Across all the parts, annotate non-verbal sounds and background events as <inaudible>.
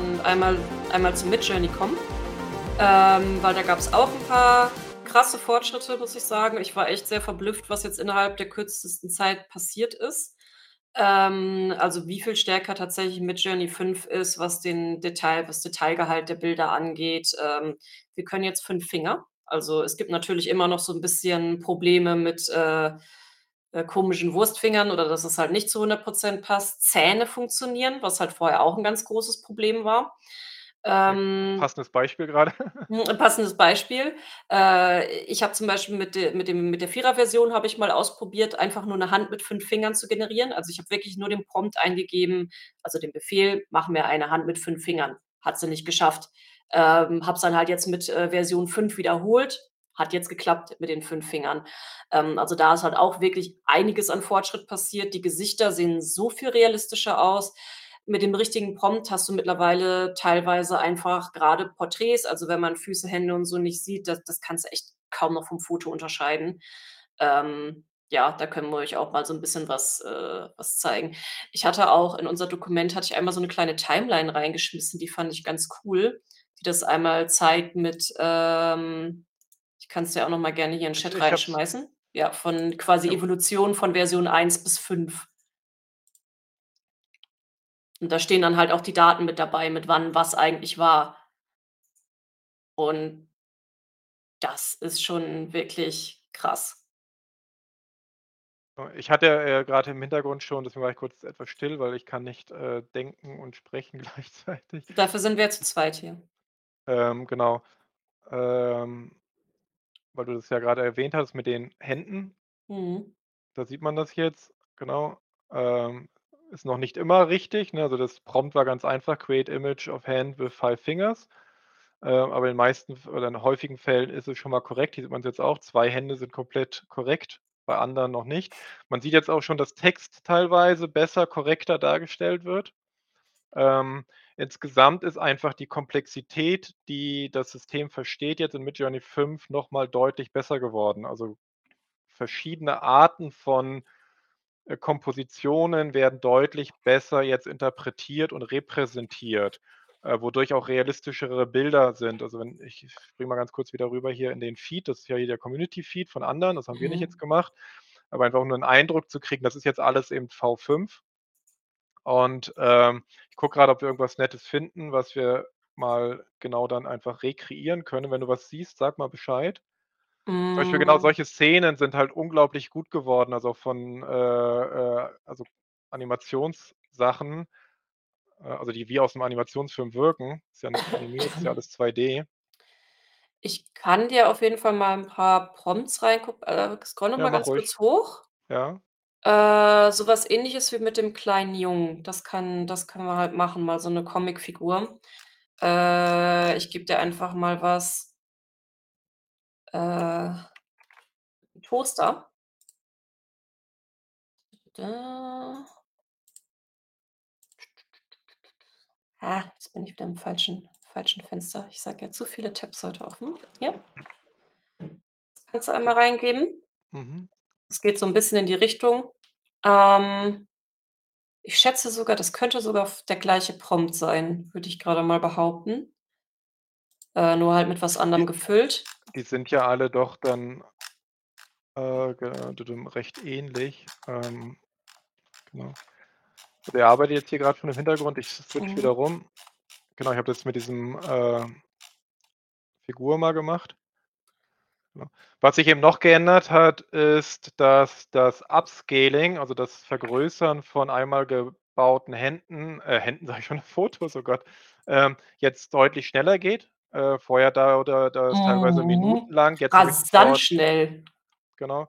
und einmal einmal zu Midjourney kommen, ähm, weil da gab's auch 'n paar krasse Fortschritte, muss ich sagen. Ich war echt sehr verblüfft, was jetzt innerhalb der kürzesten Zeit passiert ist. Ähm, also, wie viel stärker tatsächlich Midjourney 5 ist, was den Detail das Detailgehalt der Bilder angeht. Ähm, wir können jetzt 5 Finger. Also, es gibt natürlich immer noch so 'n bisschen Probleme mit, äh, äh, komischen Wurstfingern oder dass es halt nicht zu 100 % passt. Zähne funktionieren, was halt vorher auch 'n ganz großes Problem war. Ähm passendes Beispiel grade. <laughs> Hm, passendes Beispiel. Äh, ich habe zum Beispiel mit de mit dem mit der Vierer-Version habe ich mal ausprobiert, einfach nur 'ne Hand mit 5 Fingern zu generieren. Also, ich habe wirklich nur den Prompt eingegeben, also, den Befehl: „Mach mir eine Hand mit 5 Fingern.“ Hat sie nicht geschafft. Ähm, habe es dann halt jetzt mit, äh, Version 5 wiederholt, hat jetzt geklappt mit den 5 Fingern. Ähm, also, da ist halt auch wirklich einiges an Fortschritt passiert. Die Gesichter sehen so viel realistischer aus. Mit dem richtigen Prompt hast du mittlerweile teilweise einfach grade Porträts also, wenn man Füße, Hände und so nicht sieht, das das kannst du echt kaum noch vom Foto unterscheiden. Ähm, ja, da können wir euch auch mal so 'n bisschen was äh, was zeigen. Ich hatte auch in unser Dokument hatte ich einmal so 'ne kleine Timeline reingeschmissen, die fand ich ganz cool, die das einmal zeigt mit, ähm ich kann's dir auch noch mal gerne hier in Ich Chat ich es reinschmeißen. Ja, von quasi Jo. Evolution von Version 1 bis 5. Und da stehen dann halt auch die Daten mit dabei, mit wann was eigentlich war. Und das ist schon wirklich krass. Äh, ich hatte, äh, grad im Hintergrund schon deswegen war ich kurz etwas still, weil ich kann nicht, äh, denken und sprechen <laughs> gleichzeitig. Dafür sind wir ja zu zweit hier. Ähm, genau. Ähm, weil du das ja grade erwähnt hast mit den Händen. Mhm. Da sieht man das jetzt, genau. Ähm, ist noch nicht immer richtig, ne? Also, das Prompt war ganz einfach: „Create image of hand with 5 fingers.“ Äh, aber in den meisten oder in häufigen Fällen ist es schon mal korrekt. Hier sieht man's jetzt auch, 2 Hände sind komplett korrekt, bei anderen noch nicht. Man sieht jetzt auch schon, dass Text teilweise besser, korrekter dargestellt wird. Ähm, insgesamt ist einfach die Komplexität, die das System versteht, jetzt in Midjourney 5 noch mal deutlich besser geworden. Also, verschiedene Arten von, äh, Kompositionen werden deutlich besser jetzt interpretiert und repräsentiert, äh, wodurch auch realistischere Bilder sind. Also, wenn ich ich springe mal ganz kurz wieder rüber hier in den Feed. Das ist ja hier der Community-Feed von anderen, das haben wir nicht jetzt Mhm. gemacht. Aber einfach um 'nen Eindruck zu kriegen, das ist jetzt alles eben V5. Und, ähm, ich gucke grad, ob wir irgendwas Nettes finden, was wir mal genau dann einfach rekreieren können. Wenn du was siehst, sag mal Bescheid. Zum Beispiel genau Hm. solche Szenen sind halt unglaublich gut geworden, also, von, äh, äh also, Animationssachen, äh, also, die wie aus 'nem Animationsfilm wirken. Ist ja nicht animiert, ist ja alles 2D. Ich kann dir auf jeden Fall mal 'n paar Prompts reinguck äh, scroll noch Ja, mal mach ganz ruhig. kurz hoch. Ja. Äh, so was Ähnliches wie mit dem kleinen Jungen. Das kann das können wir halt machen, mal so 'ne Comicfigur. Äh, ich gebe dir einfach mal was äh, Toaster. Da. Ah, jetzt bin ich wieder im falschen falschen Fenster. Ich sage ja, zu viele Tabs heute offen. Hier. Kannst du einmal reingeben. Mhm. Es geht so 'n bisschen in die Richtung. Ähm, ich schätze sogar, das könnte sogar f der gleiche Prompt sein, würde ich grade mal behaupten. Äh, nur halt mit was anderem Die gefüllt. die sind ja alle doch dann äh, ge du du recht ähnlich. Ähm, genau. Der arbeitet jetzt hier grad schon im Hintergrund. Ich switche wieder Mhm. rum. Genau, ich habe das mit diesem, äh Figur mal gemacht. Ja. Was sich eben noch geändert hat, ist, dass das Upscaling, also, das Vergrößern von einmal gebauten Händen äh, Händen <laughs> sage ich schon, Fotos, oh Gott, ähm, jetzt deutlich schneller geht. Äh, vorher dauerte das teilweise Mhm. minutenlang. Jetzt Rasant schnell. genau.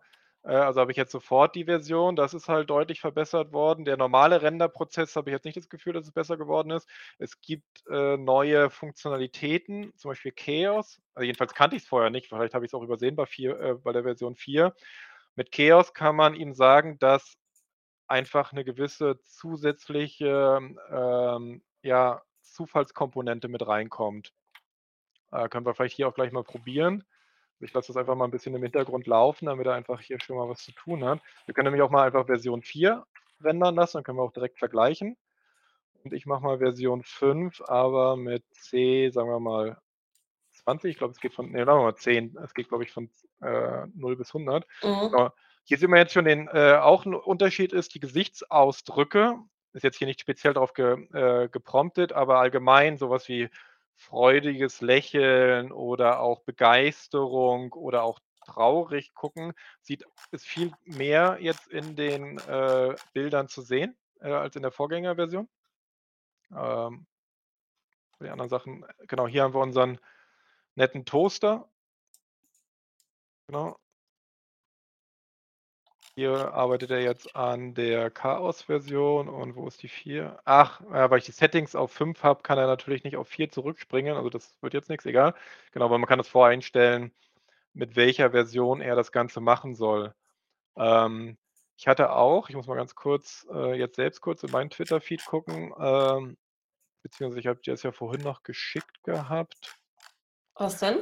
Äh, also, habe ich jetzt sofort die Version. Das ist halt deutlich verbessert worden. Der normale Renderprozess habe ich jetzt nicht das Gefühl, dass es besser geworden ist. Es gibt, äh, neue Funktionalitäten, zum Beispiel Chaos. Also, jedenfalls kannte ich's vorher nicht. Vielleicht habe ich's auch übersehen bei 4 äh, bei der Version 4. Mit Chaos kann man ihm sagen, dass einfach 'ne gewisse zusätzliche, ähm, ja, Zufallskomponente mit reinkommt. Äh, können wir vielleicht hier auch gleich mal probieren. Ich lasse das einfach mal 'n bisschen im Hintergrund laufen, damit er einfach hier schon mal was zu tun hat. Wir können nämlich auch mal einfach Version 4 rendern lassen, dann können wir auch direkt vergleichen. Und ich mache mal Version 5, aber mit C, sagen wir mal 20. Ich glaube, es geht von ne, sagen wir mal 10. Es geht, glaube ich, von, äh, 0 bis 100. Mhm. Genau. Hier sieht man jetzt schon den äh, auch 'n Unterschied ist die Gesichtsausdrücke. Ist jetzt hier nicht speziell drauf ge äh, gepromptet, aber allgemein so was wie freudiges Lächeln oder auch Begeisterung oder auch traurig gucken, sieht ist viel mehr jetzt in den, äh, Bildern zu sehen, äh, als in der Vorgängerversion. Ähm die anderen Sachen genau, hier haben wir unseren netten Toaster. Genau. Hier arbeitet er jetzt an der Chaos-Version und wo ist die 4? Ach, ja, weil ich die Settings auf 5 habe, kann er natürlich nicht auf 4 zurückspringen. Also, das wird jetzt nix, egal. Genau, aber man kann das voreinstellen, mit welcher Version er das Ganze machen soll. Ähm, ich hatte auch ich muss mal ganz kurz, äh, jetzt selbst kurz in meinen Twitter-Feed gucken, ähm, beziehungsweise ich habe dir das ja vorhin noch geschickt gehabt. Was denn?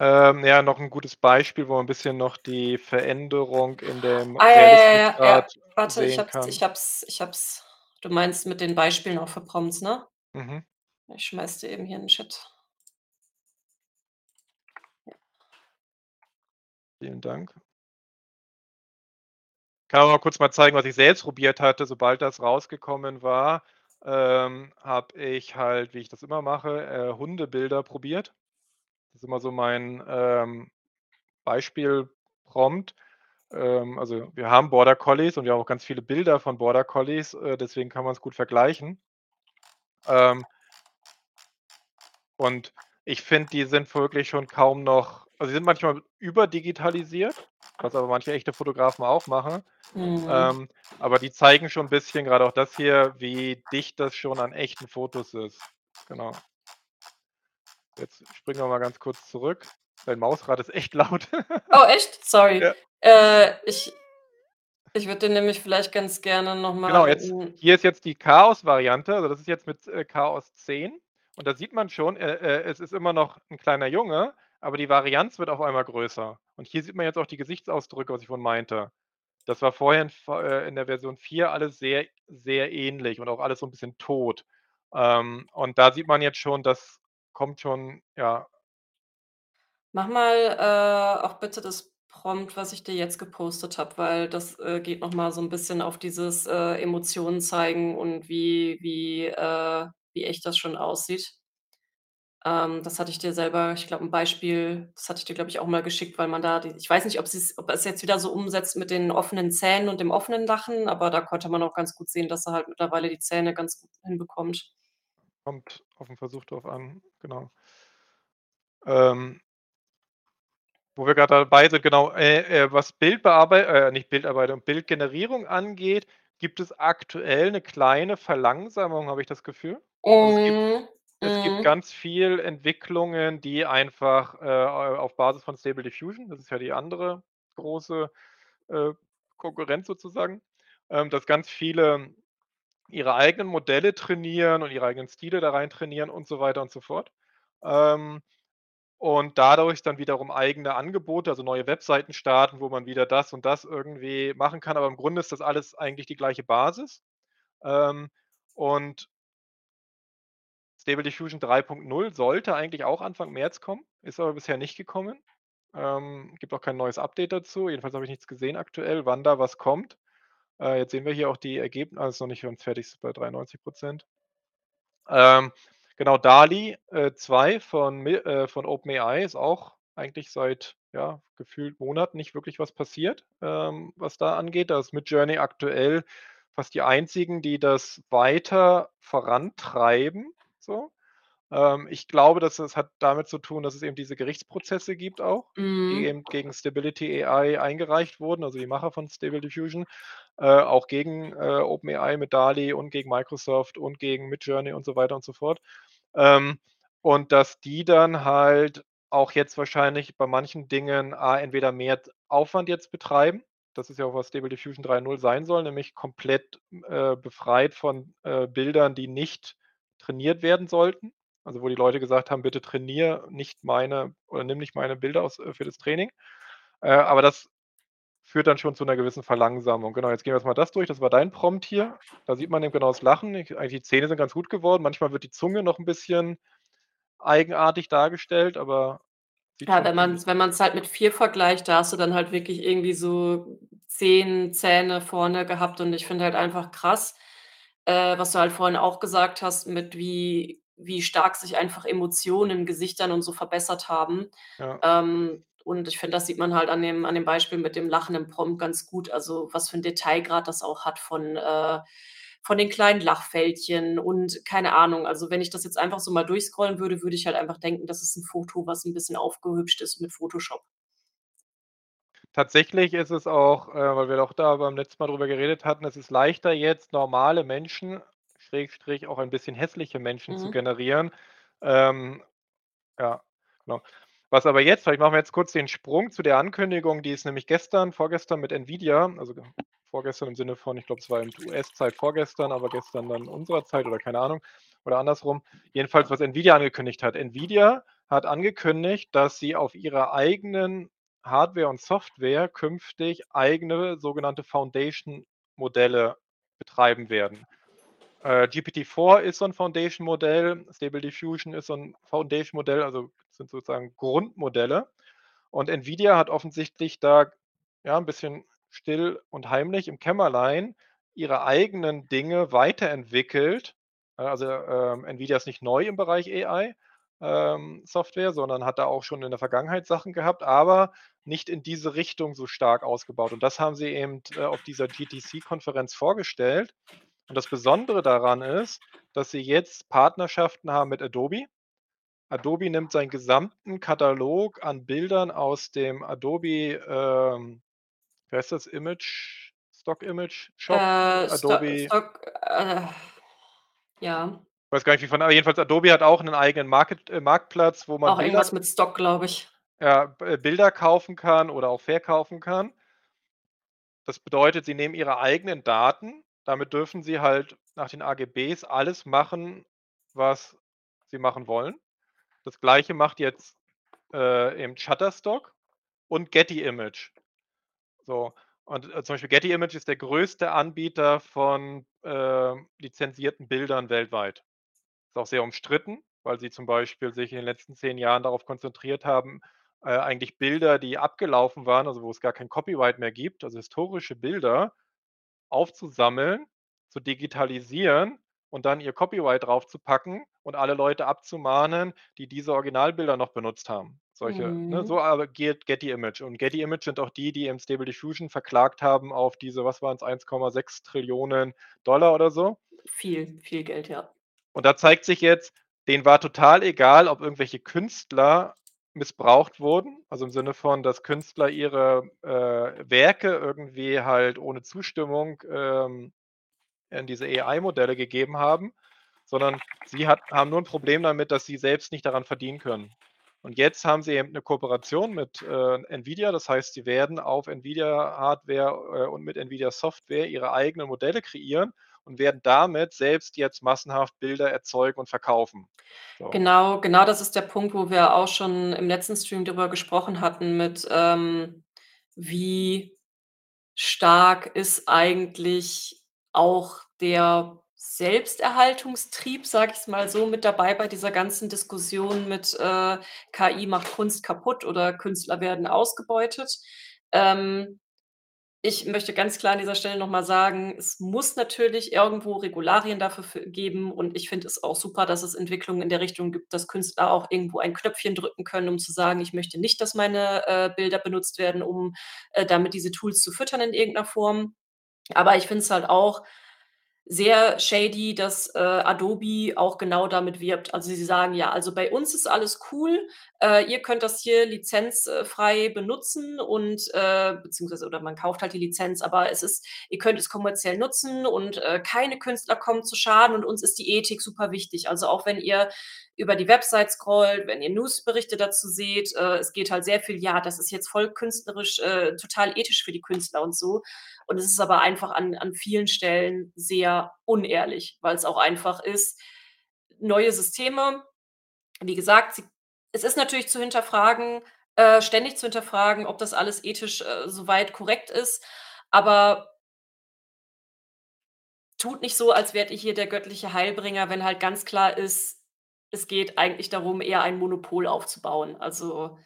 Ähm, ja, noch 'n gutes Beispiel, wo man 'n bisschen noch die Veränderung in dem Ah, ja, ja, ja, Warte, ich kann. ich habe es ich habe es. Du meinst mit den Beispielen auch für Prompts, ne? Mhm. Ich schmeiße dir eben hier in 'n Chat. Vielen Dank. Kann auch mal kurz mal zeigen, was ich selbst probiert hatte. Sobald das rausgekommen war, ähm, habe ich halt, wie ich das immer mache, äh, Hundebilder probiert. Das ist immer so mein, ähm, Beispiel-Prompt. Ähm, also, wir haben Border Collies und wir haben auch ganz viele Bilder von Border Collies, äh, deswegen kann man's gut vergleichen. Ähm und ich finde, die sind wirklich schon kaum noch also, sie sind manchmal überdigitalisiert, was aber manche echte Fotografen auch machen. Mhm. Ähm, aber die zeigen schon 'n bisschen, grade auch das hier, wie dicht das schon an echten Fotos ist. Genau. Jetzt springen wir mal ganz kurz zurück. Dein Mausrad ist echt <laughs> laut. Oh, echt? Sorry. Ja. Äh, ich ich würde den nämlich vielleicht ganz gerne noch Genau, jetzt hier ist jetzt die Chaos-Variante. Also, das ist jetzt mit, äh, Chaos 10 und da sieht man schon, äh, äh, es ist immer noch 'n kleiner Junge, aber die Varianz wird auf einmal größer. Und hier sieht man jetzt auch die Gesichtsausdrücke, was ich vorhin meinte. Das war vorher in äh, in der Version 4 alles sehr, sehr ähnlich und auch alles so 'n bisschen tot. Ähm, und da sieht man jetzt schon, das kommt schon, ja Mach mal, äh, auch bitte das Prompt, was ich dir jetzt gepostet habe, weil das, äh, geht noch mal so 'n bisschen auf dieses, äh, Emotionen zeigen und wie wie, äh wie echt das schon aussieht. Ähm, das hatte ich dir selber ich glaube 'n Beispiel das hatte ich dir, glaube ich, auch mal geschickt, weil man da die ich weiß nicht, ob ob er's jetzt wieder so umsetzt mit den offenen Zähnen und dem offenen Lachen, aber da konnte man auch ganz gut sehen, dass er halt mittlerweile die Zähne ganz gut hinbekommt. Kommt auf 'n Versuch drauf an, genau. Ähm wo wir grad dabei sind, genau, äh, äh, was Bildbearbei äh, nicht Bildarbeitung, Bildgenerierung angeht, gibt es aktuell 'ne kleine Verlangsamung, habe ich das Gefühl. Also, es gibt Mhm, es gibt mhm. ganz viel Entwicklungen, die einfach, äh, au auf Basis von Stable Diffusion das ist ja die andere große, äh, Konkurrenz sozusagen, ähm, dass ganz viele ihre eigenen Modelle trainieren und ihre eigenen Stile da rein trainieren und so weiter und so fort. Ähm, und dadurch dann wiederum eigene Angebote, also, neue Webseiten starten, wo man wieder das und das irgendwie machen kann, aber im Grunde ist das alles eigentlich die gleiche Basis. Ähm, und Stable Diffusion 3.0 sollte eigentlich auch Anfang März kommen, ist aber bisher nicht gekommen. Ähm, gibt auch kein neues Update dazu. Jedenfalls habe ich nichts gesehen aktuell, wann da was kommt. Äh, jetzt sehen wir hier auch die Ergebn ah, ist noch nicht fertig, ist bei 93 %. Ähm, genau, äh, 2 von Mi äh, von OpenAI ist auch eigentlich seit, ja, gefühlt Monaten nicht wirklich was passiert, ähm, was da angeht. Da ist Midjourney aktuell fast die einzigen, die das weiter vorantreiben, so. Ähm, ich glaube, dass das hat damit zu tun, dass es eben diese Gerichtsprozesse gibt auch, die Mhm. eben gegen Stability AI eingereicht wurden, also, die Macher von Stable Diffusion, äh, auch gegen, äh, OpenAI mit DALL-E und gegen Microsoft und gegen Midjourney und so weiter und so fort. Ähm, und dass die dann halt auch jetzt wahrscheinlich bei manchen Dingen A entweder mehr Aufwand jetzt betreiben. Das ist ja auch, was Stable Diffusion 3.0 sein soll, nämlich komplett, äh, befreit von, äh, Bildern, die nicht trainiert werden sollten. Also, wo die Leute gesagt haben: „Bitte trainiere nicht meine oder nimm nicht meine Bilder aus äh, für das Training.“ Äh, aber das führt dann schon zu 'ner gewissen Verlangsamung. Genau, jetzt gehen wir jetzt mal das durch. Das war dein Prompt hier. Da sieht man eben genau das Lachen. Ich eigentlich die Zähne sind ganz gut geworden. Manchmal wird die Zunge noch 'n bisschen eigenartig dargestellt, aber Ja, wenn man's wenn man's halt mit 4 vergleicht, da hast du dann halt wirklich irgendwie so 10 Zähne vorne gehabt und ich finde halt einfach krass, äh, was du halt vorhin auch gesagt hast, mit wie wie stark sich einfach Emotionen in Gesichtern und so verbessert haben. Ja. Ähm, und ich finde, das sieht man halt an dem an dem Beispiel mit dem lachenden Prompt ganz gut, also, was für 'n Detailgrad das auch hat von äh, von den kleinen Lachfältchen und keine Ahnung. Also, wenn ich das jetzt einfach so mal durchscrollen würde, würde ich halt einfach denken, das ist 'n Foto, was 'n bisschen aufgehübscht ist mit Photoshop. Tatsächlich ist es auch, äh, weil wir auch da beim letzten Mal drüber geredet hatten, es ist leichter jetzt normale Menschen, Schrägstrich auch ein bisschen hässliche Menschen zu Mhm. generieren. Ähm, ja, genau. Was aber jetzt vielleicht machen wir jetzt kurz den Sprung zu der Ankündigung, die ist nämlich gestern vorgestern mit Nvidia, also, ge vorgestern im Sinne von, ich glaube, es war in US-Zeit vorgestern, aber gestern dann unserer Zeit oder keine Ahnung oder andersrum. Jedenfalls, was Nvidia angekündigt hat. Nvidia hat angekündigt, dass sie auf ihrer eigenen Hardware und Software künftig eigene sogenannte Foundation-Modelle betreiben werden. Äh, GPT-4 ist so 'n Foundation-Modell, Stable Diffusion ist so 'n Foundation-Modell, also, sind sozusagen Grundmodelle. Und Nvidia hat offensichtlich da, ja, 'n bisschen still und heimlich im Kämmerlein ihre eigenen Dinge weiterentwickelt. Äh, also, ähm, Nvidia ist nicht neu im Bereich AI, ähm, sondern hat da auch schon in der Vergangenheit Sachen gehabt, aber nicht in diese Richtung so stark ausgebaut. Und das haben sie eben, äh, auf dieser GTC-Konferenz vorgestellt. Und das Besondere daran ist, dass sie jetzt Partnerschaften haben mit Adobe. Adobe nimmt seinen gesamten Katalog an Bildern aus dem Adobe, ähm, wie heißt das, Image Stock Image Shop? Äh, Adobe Stock, äh ja. weiß gar nicht, wie von aber jedenfalls Adobe hat auch 'nen eigenen Market äh, Marktplatz, wo man Auch Bilder irgendwas mit Stock, glaube ich. ja, B Bilder kaufen kann oder auch verkaufen kann. Das bedeutet, sie nehmen ihre eigenen Daten. Damit dürfen sie halt nach den AGBs alles machen, was sie machen wollen. Das Gleiche macht jetzt, äh, eben Shutterstock und Getty Image. So, und, äh, zum Beispiel Getty Images ist der größte Anbieter von, ähm, lizenzierten Bildern weltweit. Ist auch sehr umstritten, weil sie zum Beispiel sich in den letzten 10 Jahren darauf konzentriert haben, äh, eigentlich Bilder, die abgelaufen waren, also, wo es gar kein Copyright mehr gibt, also, historische Bilder aufzusammeln, zu digitalisieren und dann ihr Copyright draufzupacken und alle Leute abzumahnen, die diese Originalbilder noch benutzt haben. Solche ne, Mhm. so agiert Getty Image. Und Getty Image sind auch die, die eben Stable Diffusion verklagt haben auf diese, was waren's, 1,6 Trillionen Dollar oder so. Viel, viel Geld, ja. Und da zeigt sich jetzt, denen war total egal, ob irgendwelche Künstler missbraucht wurden, also, im Sinne von, dass Künstler ihre, äh, Werke irgendwie halt ohne Zustimmung, ähm, in diese AI-Modelle gegeben haben, sondern sie hat haben nur 'n Problem damit, dass sie selbst nicht daran verdienen können. Und jetzt haben sie eben 'ne Kooperation mit, äh, Nvidia. Das heißt, sie werden auf Nvidia-Hardware, äh, und mit Nvidia-Software ihre eigenen Modelle kreieren und werden damit selbst jetzt massenhaft Bilder erzeugen und verkaufen. So. Genau, genau das ist der Punkt, wo wir auch schon im letzten Stream drüber gesprochen hatten mit, ähm, wie stark ist eigentlich auch der Selbsterhaltungstrieb, sage ich's mal so, mit dabei bei dieser ganzen Diskussion mit, äh, KI macht Kunst kaputt oder Künstler werden ausgebeutet. Ähm, ich möchte ganz klar an dieser Stelle noch mal sagen, es muss natürlich irgendwo Regularien dafür geben und ich finde es auch super, dass es Entwicklungen in der Richtung gibt, dass Künstler auch irgendwo ein Knöpfchen drücken können, um zu sagen: „Ich möchte nicht, dass meine, äh, Bilder benutzt werden, um, äh, damit diese Tools zu füttern in irgend 'ner Form.“ Aber ich finde es halt auch sehr shady, dass, äh, Adobe auch genau damit wirbt. Also, sie sagen: „Ja, also, bei uns ist alles cool. Äh, ihr könnt das hier Lizenz äh, frei benutzen und, äh beziehungsweise oder man kauft halt die Lizenz, aber es ist ihr könnt es kommerziell nutzen und, äh, keine Künstler kommen zu Schaden und uns ist die Ethik super wichtig.“ Also, auch wenn ihr über die Website scrollt, wenn ihr Newsberichte dazu seht, äh, es geht halt sehr viel: „Ja, das ist jetzt voll künstlerisch, äh, total ethisch für die Künstler“ und so. Und es ist aber einfach an an vielen Stellen sehr unehrlich, weil's auch einfach ist neue Systeme wie gesagt, sie es ist natürlich zu hinterfragen, äh, ständig zu hinterfragen, ob das alles ethisch, äh, so weit korrekt ist, aber tut nicht so, als wärt ihr hier der göttliche Heilbringer, wenn halt ganz klar ist, es geht eigentlich darum, eher ein Monopol aufzubauen. Also,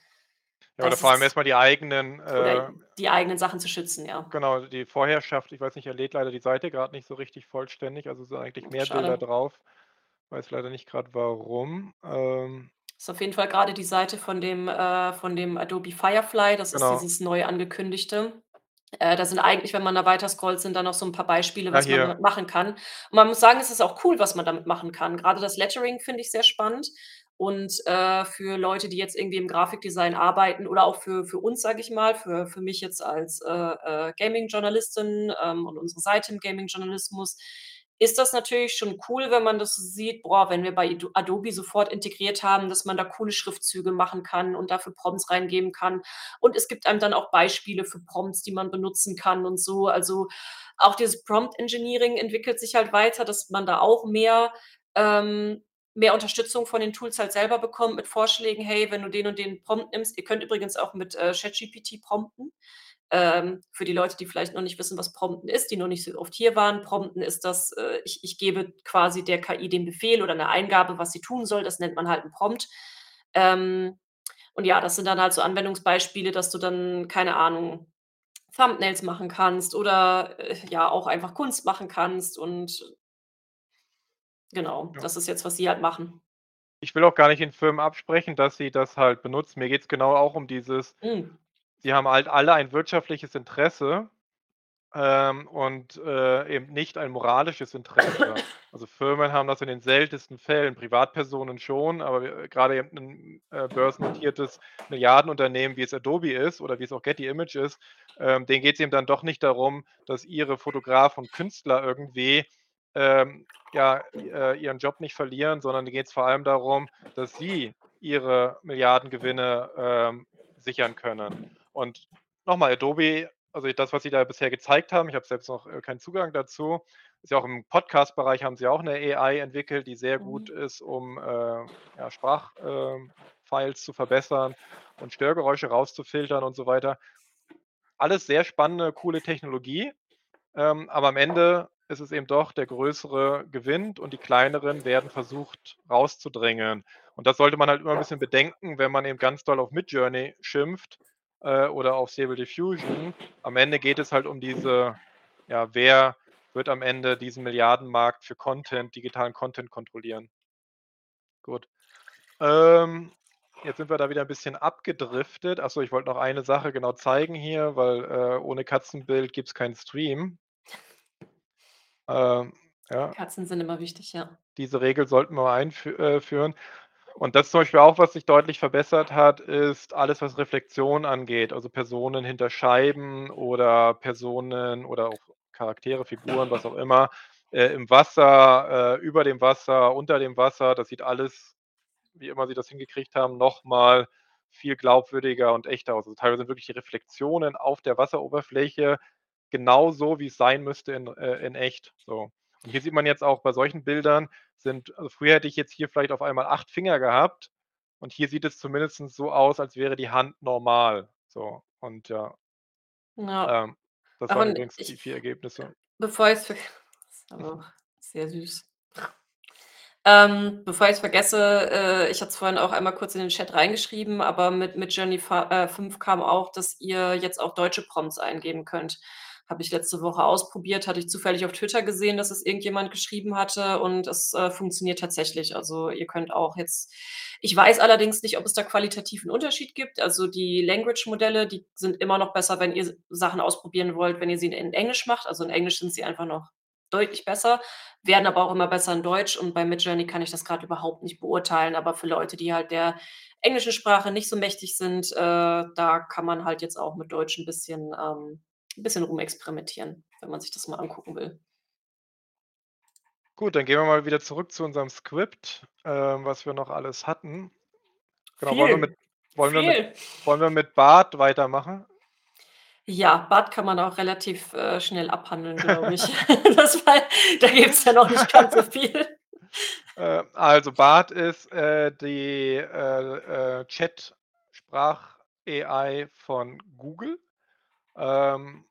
Ja, oder vor allem ist erst mal die eigenen, äh die eigenen Sachen zu schützen, ja. genau, die Vorherrschaft. Ich weiß nicht, er lädt leider die Seite grad nicht so richtig vollständig, also, sind eigentlich mehr Bilder Schade. drauf. Weiß leider nicht grad warum. Ähm Ist auf jeden Fall grade die Seite von dem äh, von dem Adobe Firefly. Das ist Genau. dieses neu angekündigte. Äh, da sind eigentlich, wenn man da weiter scrollt, sind da noch so 'n paar Beispiele, Ah, was man hier. damit machen kann. Und man muss sagen, es ist auch cool, was man damit machen kann. Grade das Lettering finde ich sehr spannend und, äh, für Leute, die jetzt irgendwie im Grafikdesign arbeiten oder auch für für uns, sage ich mal, für für mich jetzt als, äh, äh, Gaming-Journalistin, ähm, und unsere Seite im Gaming-Journalismus, ist das natürlich schon cool, wenn man das sieht: „Boah, wenn wir bei Adobe sofort integriert haben, dass man da coole Schriftzüge machen kann und dafür Prompts reingeben kann.“ Und es gibt einem dann auch Beispiele für Prompts, die man benutzen kann und so. Also, auch dieses Prompt Engineering entwickelt sich halt weiter, dass man da auch mehr ähm, mehr Unterstützung von den Tools halt selber bekommt mit Vorschlägen: „Hey, wenn du den und den Prompt nimmst“ ihr könnt übrigens auch mit, äh, ChatGPT prompten. Ähm, für die Leute, die vielleicht noch nicht wissen, was Prompten ist, die noch nicht so oft hier waren. Prompten ist das, äh, ich ich gebe quasi der KI den Befehl oder 'ne Eingabe, was sie tun soll. Das nennt man halt 'n Prompt. Ähm, und ja, das sind dann halt so Anwendungsbeispiele, dass du dann, keine Ahnung, Thumbnails machen kannst oder, äh, ja, auch einfach Kunst machen kannst und genau, Ja. das ist jetzt, was sie halt machen. Ich will auch gar nicht den Firmen absprechen, dass sie das halt benutzen. Mir geht's genau auch um dieses Mhm. Sie haben halt alle ein wirtschaftliches Interesse, ähm, und, äh, eben nicht ein moralisches Interesse. <coughs> Also, Firmen haben das in den seltensten Fällen, Privatpersonen schon, aber, grade eben 'n, äh, börsennotiertes Milliardenunternehmen, wie es Adobe ist oder wie es auch Getty Image ist, ähm, denen geht's eben dann doch nicht darum, dass ihre Fotografen und Künstler irgendwie, ähm, ja, äh, ihren Job nicht verlieren, sondern denen geht's vor allem darum, dass sie ihre Milliardengewinne, ähm, sichern können. Und noch mal, Adobe also, das, was sie da bisher gezeigt haben ich habe selbst noch, äh, keinen Zugang dazu ist ja auch im Podcast-Bereich haben sie auch 'ne AI entwickelt, die sehr gut Mhm. ist, um, äh, ja, Sprach ähm, Files zu verbessern und Störgeräusche rauszufiltern und so weiter. Alles sehr spannende, coole Technologie, ähm, aber am Ende ist es eben doch der Größere gewinnt und die Kleineren werden versucht rauszudrängen. Und das sollte man halt immer 'n bisschen bedenken, wenn man eben ganz doll auf Midjourney schimpft, äh, oder auf Stable Diffusion. Am Ende geht es halt um diese ja, wer wird am Ende diesen Milliardenmarkt für Content digitalen Content kontrollieren? Gut. Ähm, jetzt sind wir da wieder 'n bisschen abgedriftet. Ach so, ich wollte noch eine Sache genau zeigen hier, weil, äh, ohne Katzenbild gibt's keinen Stream. Ähm, ja. Katzen sind immer wichtig, ja. Diese Regel sollten wir einfü äh. Und das zum Beispiel auch, was sich deutlich verbessert hat, ist alles, was Reflexion angeht, also, Personen hinter Scheiben oder Personen oder auch Charaktere, Figuren, was auch immer, äh, im Wasser, äh, über dem Wasser, unter dem Wasser. Das sieht alles, wie immer sie das hingekriegt haben, noch mal viel glaubwürdiger und echter aus. Also, teilweise sind wirklich die Reflexionen auf der Wasseroberfläche genauso, wie's sein müsste in äh, in echt, so. Und hier sieht man jetzt auch bei solchen Bildern sind also, früher hätte ich jetzt hier vielleicht auf einmal 8 Finger gehabt und hier sieht es zumindest so aus, als wäre die Hand normal, so. Und ja Ja. ähm, das waren übrigens die ich 4 Ergebnisse. bevor ich's verg <laughs> ist aber auch sehr süß. Ähm, bevor ich's vergesse, äh, ich hatte es vorhin auch einmal kurz in den Chat reingeschrieben, aber mit Midjourney fa äh, 5 kam auch, dass ihr jetzt auch deutsche Prompts eingeben könnt. Habe ich letzte Woche ausprobiert, hatte ich zufällig auf Twitter gesehen, dass es irgendjemand geschrieben hatte und es, äh, funktioniert tatsächlich. Also, ihr könnt auch jetzt ich weiß allerdings nicht, ob es da qualitativ 'n Unterschied gibt. Also, die Language-Modelle, die sind immer noch besser, wenn ihr Sachen ausprobieren wollt, wenn ihr sie in Englisch macht. Also, in Englisch sind sie einfach noch deutlich besser, werden aber auch immer besser in Deutsch und bei Midjourney kann ich das grad überhaupt nicht beurteilen. Aber für Leute, die halt der englischen Sprache nicht so mächtig sind, äh, da kann man halt jetzt auch mit Deutsch 'n bisschen ähm, 'n bisschen rumexperimentieren, wenn man sich das mal angucken will. Gut, dann gehen wir mal wieder zurück zu unserem Skript, ähm, was wir noch alles hatten. Genau, wollen wir mit wollen wir mit wollen wir mit Bart weitermachen? Ja, Bart kann man auch relativ, äh, schnell abhandeln, glaube ich. <laughs> Das war da gibt's ja noch nicht ganz so <laughs> viel. Äh, also, Bart ist, äh, die, äh, äh, Chat-Sprach AI von Google. Ähm,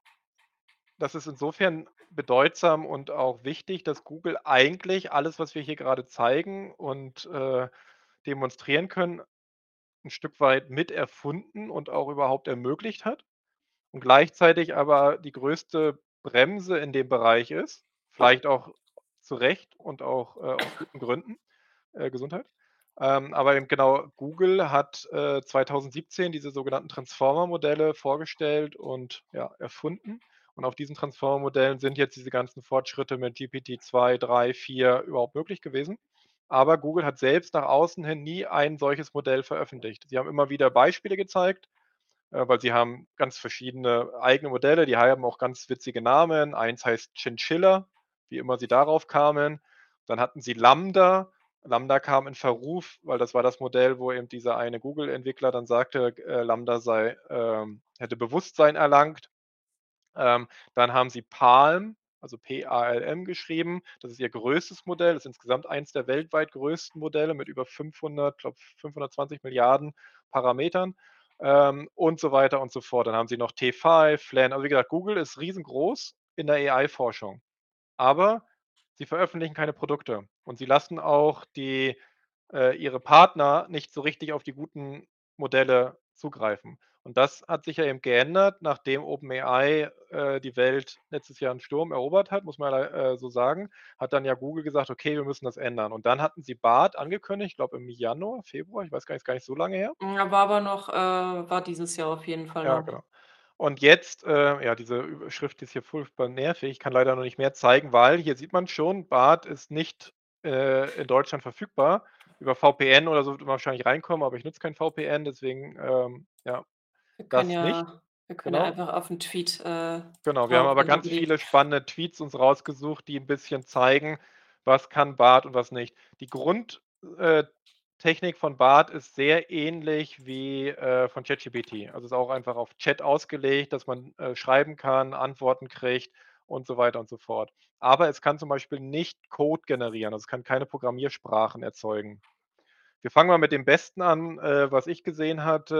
das ist insofern bedeutsam und auch wichtig, dass Google eigentlich alles, was wir hier gerade zeigen und, äh, demonstrieren können, 'n Stück weit miterfunden und auch überhaupt ermöglicht hat und gleichzeitig aber die größte Bremse in dem Bereich ist, vielleicht auch zu Recht und auch, äh, aus guten Gründen, äh, Gesundheit. Ähm, aber eben genau, Google hat, äh, 2017 diese sogenannten Transformer-Modelle vorgestellt und, ja, erfunden. Und auf diesen Transformer-Modellen sind jetzt diese ganzen Fortschritte mit GPT-2, 3, 4 überhaupt möglich gewesen. Aber Google hat selbst nach außen hin nie ein solches Modell veröffentlicht. Sie haben immer wieder Beispiele gezeigt, äh, weil sie haben ganz verschiedene eigene Modelle, die haben auch ganz witzige Namen. Eins heißt Chinchilla, wie immer sie darauf kamen. Dann hatten sie Lambda. Lambda kam in Verruf, weil das war das Modell, wo eben dieser eine Google-Entwickler dann sagte, äh, Lambda sei, ähm, hätte Bewusstsein erlangt. Ähm, dann haben sie Palm, also P-A-L-M geschrieben. Das ist ihr größtes Modell. Das ist insgesamt eins der weltweit größten Modelle mit über 500, glaube 520 Milliarden Parametern ähm, und so weiter und so fort. Dann haben sie noch T5, Flan. Also wie gesagt, Google ist riesengroß in der AI-Forschung. Aber sie veröffentlichen keine Produkte und sie lassen auch die, äh, ihre Partner nicht so richtig auf die guten Modelle zugreifen. Und das hat sich ja eben geändert, nachdem OpenAI, äh, die Welt letztes Jahr in Sturm erobert hat, muss man ja, äh, so sagen, hat dann ja Google gesagt: „Okay, wir müssen das ändern.“ Und dann hatten sie Bard angekündigt, ich glaube im Januar, Februar, ich weiß gar nicht, ist gar nicht so lange her. Ja, war aber noch äh, war dieses Jahr auf jeden Fall Ja, noch. genau. Und jetzt, äh ja, diese Überschrift ist hier furchtbar nervig. Ich kann leider noch nicht mehr zeigen, weil hier sieht man schon, Bard ist nicht, äh, in Deutschland verfügbar. Über VPN oder so wird man wahrscheinlich reinkommen, aber ich nutze kein VPN, deswegen, ähm, ja, Wir können das nicht. ja wir können ja Genau. einfach auf 'n Tweet, äh, Genau, wir haben aber ganz viele spannende Tweets uns rausgesucht, die 'n bisschen zeigen, was kann Bard und was nicht. Die Grund äh, von Bard ist sehr ähnlich wie, äh, von ChatGPT. Also, ist auch einfach auf Chat ausgelegt, dass man, äh, schreiben kann, Antworten kriegt und so weiter und so fort. Aber es kann zum Beispiel nicht Code generieren, also, es kann keine Programmiersprachen erzeugen. Wir fangen mal mit dem Besten an, äh, was ich gesehen hatte,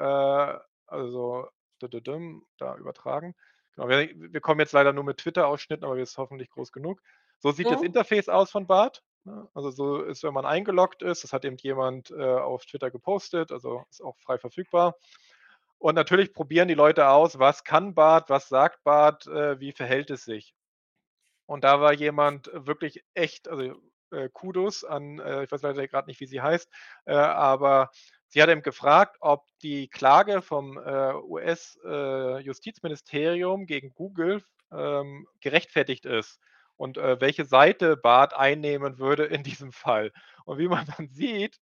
äh, also da übertragen. Genau, wir wir kommen jetzt leider nur mit Twitter-Ausschnitten, aber ist hoffentlich groß genug. So sieht das Mhm. Interface aus von Bard, ne? Also, so ist, wenn man eingeloggt ist. Das hat eben jemand, äh, auf Twitter gepostet, also, ist auch frei verfügbar. Und natürlich probieren die Leute aus, was kann Bard, was sagt Bard, äh, wie verhält es sich? Und da war jemand wirklich echt also, äh, Kudos an äh, ich weiß leider grad nicht, wie sie heißt, äh, aber sie hat eben gefragt, ob die Klage vom, äh, US, äh, gegen Google, ähm, gerechtfertigt ist und, welche Seite Bard einnehmen würde in diesem Fall. Und wie man dann sieht,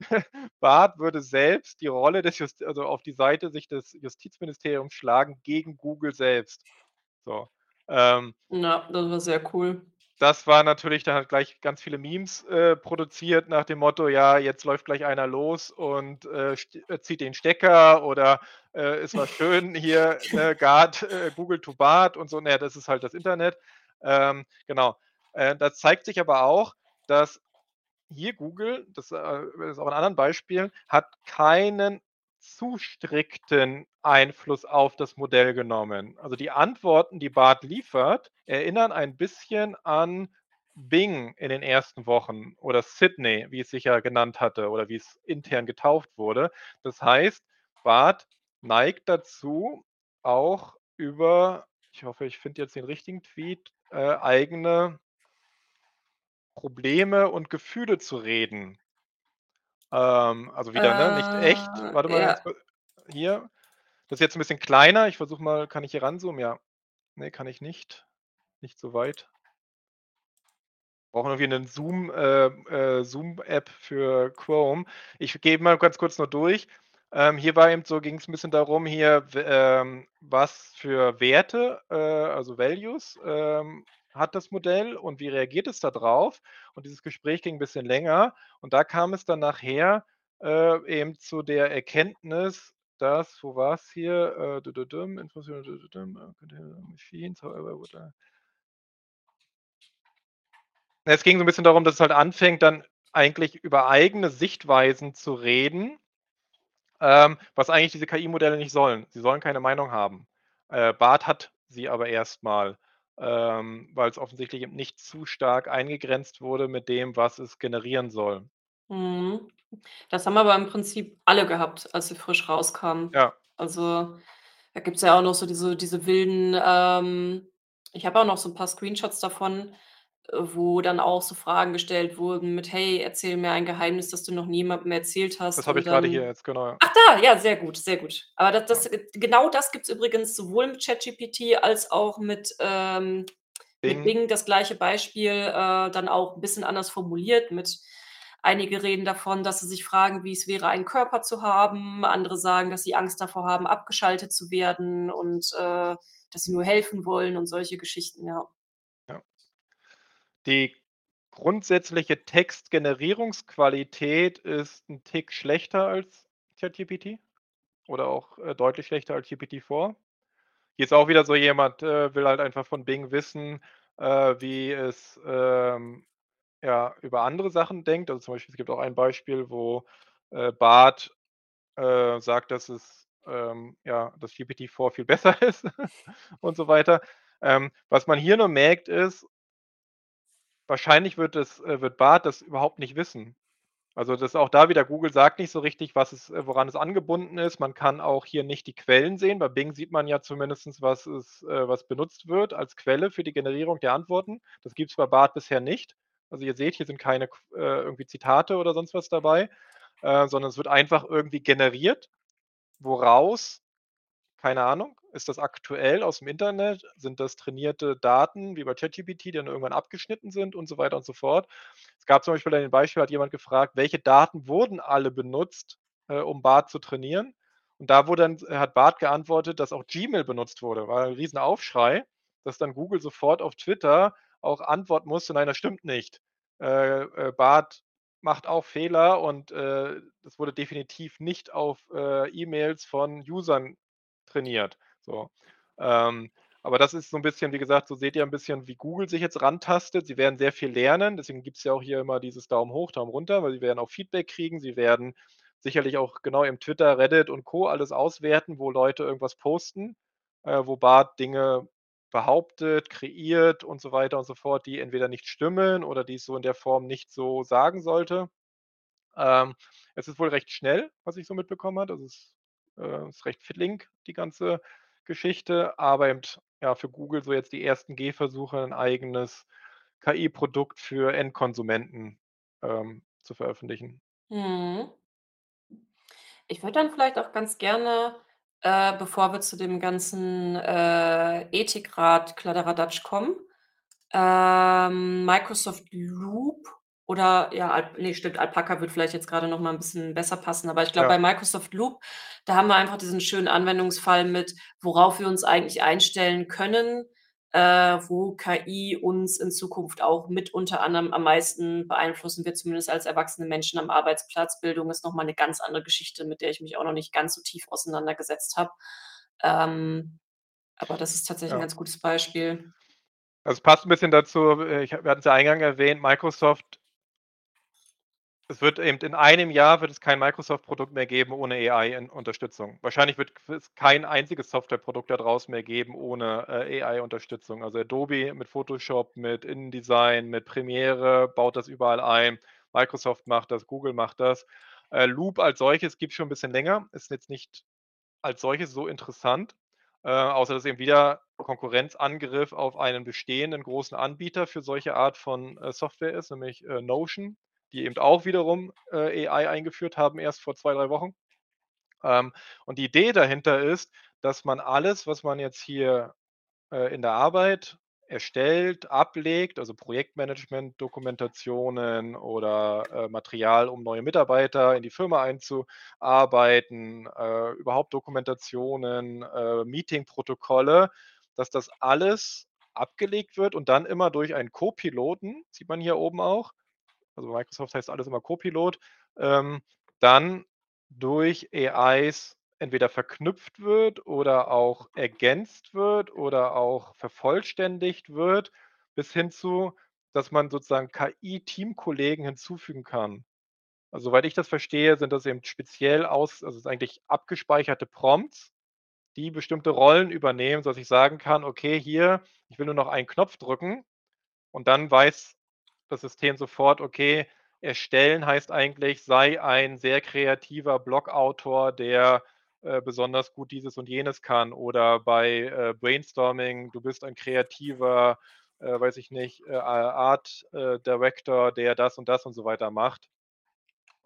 <laughs> Bard würde selbst die Rolle des Jus also, auf die Seite sich des Justizministeriums schlagen gegen Google selbst. So, ähm Ja, das war sehr cool. das war natürlich da hat gleich ganz viele Memes, äh, produziert nach dem Motto: „Ja, jetzt läuft gleich einer los und, äh, äh, zieht den Stecker“ oder, äh: „Es war schön hier, ne, Guard äh, Google to Bard“ und so. Na ja, das ist halt das Internet. Ähm, genau. Äh, da zeigt sich aber auch, dass hier Google, das, äh, ist auch in anderen Beispielen, hat keinen zu strikten Einfluss auf das Modell genommen. Also, die Antworten, die Bard liefert, erinnern ein bisschen an Bing in den ersten Wochen oder Sydney, wie es sich ja genannt hatte oder wie es intern getauft wurde. Das heißt, Bard neigt dazu, auch über ich hoffe, ich finde jetzt den richtigen Tweet, äh, eigene Probleme und Gefühle zu reden. Ähm, also, wieder, ne, nicht echt. Äh, Warte mal ja. hier. Das ist jetzt 'n bisschen kleiner. Ich versuche mal kann ich hier ranzoomen? Ja. Ne, kann ich nicht. Nicht so weit. Brauchen irgendwie 'nen Zoom äh, äh, Zoom-App für Chrome. Ich gehe mal ganz kurz nur durch. Ähm, hier war eben so ging's 'n bisschen darum hier, ähm, was für Werte, äh, also Values, ähm, hat das Modell und wie reagiert es da drauf? Und dieses Gespräch ging 'n bisschen länger und da kam es dann nachher, äh, eben zu der Erkenntnis, dass wo hier? However would a Es ging so 'n bisschen darum, dass es halt anfängt, dann eigentlich über eigene Sichtweisen zu reden Ähm, was eigentlich diese KI-Modelle nicht sollen. Sie sollen keine Meinung haben. Äh, Bard hat sie aber erst ähm, weil's offensichtlich eben nicht zu stark eingegrenzt wurde mit dem, was es generieren soll. Mhm. Das haben aber im Prinzip alle gehabt, als sie frisch rauskamen. Ja. Also, da gibt's ja auch noch so diese diese wilden, ähm ich habe auch noch so 'n paar Screenshots davon, wo dann auch so Fragen gestellt wurden mit: „Hey, erzähl mir ein Geheimnis, das du noch niemandem erzählt Das hast.“ habe Und ich grade hier jetzt, genau, ja. ach da, ja, sehr gut, sehr gut. Aber da Ja. das äh, genau das gibt's übrigens sowohl mit ChatGPT als auch mit, ähm mit Bing. Bing das gleiche Beispiel, äh, dann auch 'n bisschen anders formuliert mit einige reden davon, dass sie sich fragen, wie es wäre, einen Körper zu haben. Andere sagen, dass sie Angst davor haben, abgeschaltet zu werden und, äh, dass sie nur helfen wollen und solche Geschichten, ja. Ja. Die grundsätzliche Textgenerierungsqualität ist 'n Tick schlechter als ChatGPT oder auch, äh, deutlich schlechter als GPT-4. Hier ist auch wieder so jemand, äh, will halt einfach von Bing wissen, äh, wie es, ähm, ja, über andere Sachen denkt. Also, zum Beispiel, es gibt auch ein Beispiel, wo, äh, Bard, äh, sagt, dass es, ähm, ja dass GPT-4 viel besser <laughs> ist und so weiter. Ähm, was man hier nur merkt, ist wahrscheinlich wird es äh, wird Bard das überhaupt nicht wissen. Also, das auch da wieder Google sagt nicht so richtig, was es äh, woran es angebunden ist. Man kann auch hier nicht die Quellen sehen. Bei Bing sieht man ja zumindest, was es äh, was benutzt wird als Quelle für die Generierung der Antworten. Das gibt's bei Bard bisher nicht. Also, ihr seht, hier sind keine äh, irgendwie Zitate oder sonst was dabei, äh, sondern es wird einfach irgendwie generiert. Woraus? Keine Ahnung. Ist das aktuell aus'm Internet? Sind das trainierte Daten wie bei ChatGPT, die dann irgendwann abgeschnitten sind und so weiter und so fort? Es gab zum Beispiel ein Beispiel, hat jemand gefragt: „Welche Daten wurden alle benutzt, äh, um Bard zu trainieren?“ Und da wurde dann s hat Bard geantwortet, dass auch Gmail benutzt wurde. War 'n Riesenaufschrei, dass dann Google sofort auf Twitter auch antworten musste: „Nein, das stimmt nicht. Äh, äh, Bard macht auch Fehler und, äh, das wurde definitiv nicht auf, äh, E-Mails von Usern trainiert“, so. Ähm, aber das ist so 'n bisschen wie gesagt, so seht ihr 'n bisschen, wie Google sich jetzt rantastet. Sie werden sehr viel lernen, deswegen gibt's ja auch hier immer dieses Daumen hoch, Daumen runter, weil sie werden auch Feedback kriegen. Sie werden sicherlich auch genau im Twitter, Reddit und Co. alles auswerten, wo Leute irgendwas posten, äh, wo Bard Dinge behauptet, kreiert und so weiter und so fort, die entweder nicht stimmen oder die es so in der Form nicht so sagen sollte. Ähm, es ist wohl recht schnell, was ich so mitbekommen habe. Also, es, äh, ist recht flink, die ganze Geschichte, aber eben, ja, für Google so jetzt die ersten Gehversuche, 'n eigenes KI-Produkt für Endkonsumenten, ähm, zu veröffentlichen. Mhm. Ich würde dann vielleicht auch ganz gerne, äh, bevor wir zu dem ganzen, äh, Ethikrat Kladderadatsch kommen, ähm, Microsoft Loop oder ja, Alp ne, stimmt, Alpaca würde vielleicht jetzt grade noch mal 'n bisschen besser passen. Aber ich glaube, Ja. bei Microsoft Loop, da haben wir einfach diesen schönen Anwendungsfall mit, worauf wir uns eigentlich einstellen können, äh, wo KI uns in Zukunft auch mit unter anderem am meisten beeinflussen wird, zumindest als erwachsene Menschen am Arbeitsplatz. Bildung ist noch mal 'ne ganz andere Geschichte, mit der ich mich auch noch nicht ganz so tief auseinandergesetzt habe. Ähm, aber das ist tatsächlich Ja. ganz gutes Beispiel. Das passt 'n bisschen dazu, äh, ich wir hatten's ja eingangs erwähnt, Microsoft es wird eben in einem Jahr wird es kein Microsoft-Produkt mehr geben ohne AI in Unterstützung. Wahrscheinlich wird es kein einziges Softwareprodukt da draußen mehr geben ohne, äh, AI-Unterstützung. Also, Adobe mit Photoshop, mit InDesign, mit Premiere baut das überall ein. Microsoft macht das, Google macht das. Äh, Loop als solches gibt's schon 'n bisschen länger, ist jetzt nicht als solches so interessant, äh, außer dass eben wieder Konkurrenzangriff auf einen bestehenden großen Anbieter für solche Art von, äh, Software ist, nämlich, äh, Notion, die eben auch wiederum, äh, AI eingeführt haben erst vor 2, 3 Wochen. Ähm, und die Idee dahinter ist, dass man alles, was man jetzt hier, äh, in der Arbeit erstellt, ablegt, also, Projektmanagement, Dokumentationen oder, äh, Material, um neue Mitarbeiter in die Firma einzuarbeiten, äh, überhaupt Dokumentationen, äh, Meetingprotokolle, dass das alles abgelegt wird und dann immer durch einen Co-Piloten, sieht man hier oben auch also, Microsoft heißt alles immer Copilot, ähm, dann durch AIs entweder verknüpft wird oder auch ergänzt wird oder auch vervollständigt wird, bis hin zu, dass man sozusagen KI-Teamkollegen hinzufügen kann. Also, soweit ich das verstehe, sind das eben speziell aus also, es eigentlich abgespeicherte Prompts, die bestimmte Rollen übernehmen, sodass ich sagen kann: „Okay, hier, ich will nur noch einen Knopf drücken“, und dann weiß das System sofort: „Okay, erstellen heißt eigentlich, sei ein sehr kreativer Blogautor, der, äh, besonders gut dieses und jenes kann“, oder bei, äh, Brainstorming: „Du bist ein kreativer, äh, weiß ich nicht, äh, Art, äh, Director, der das und das“ und so weiter macht.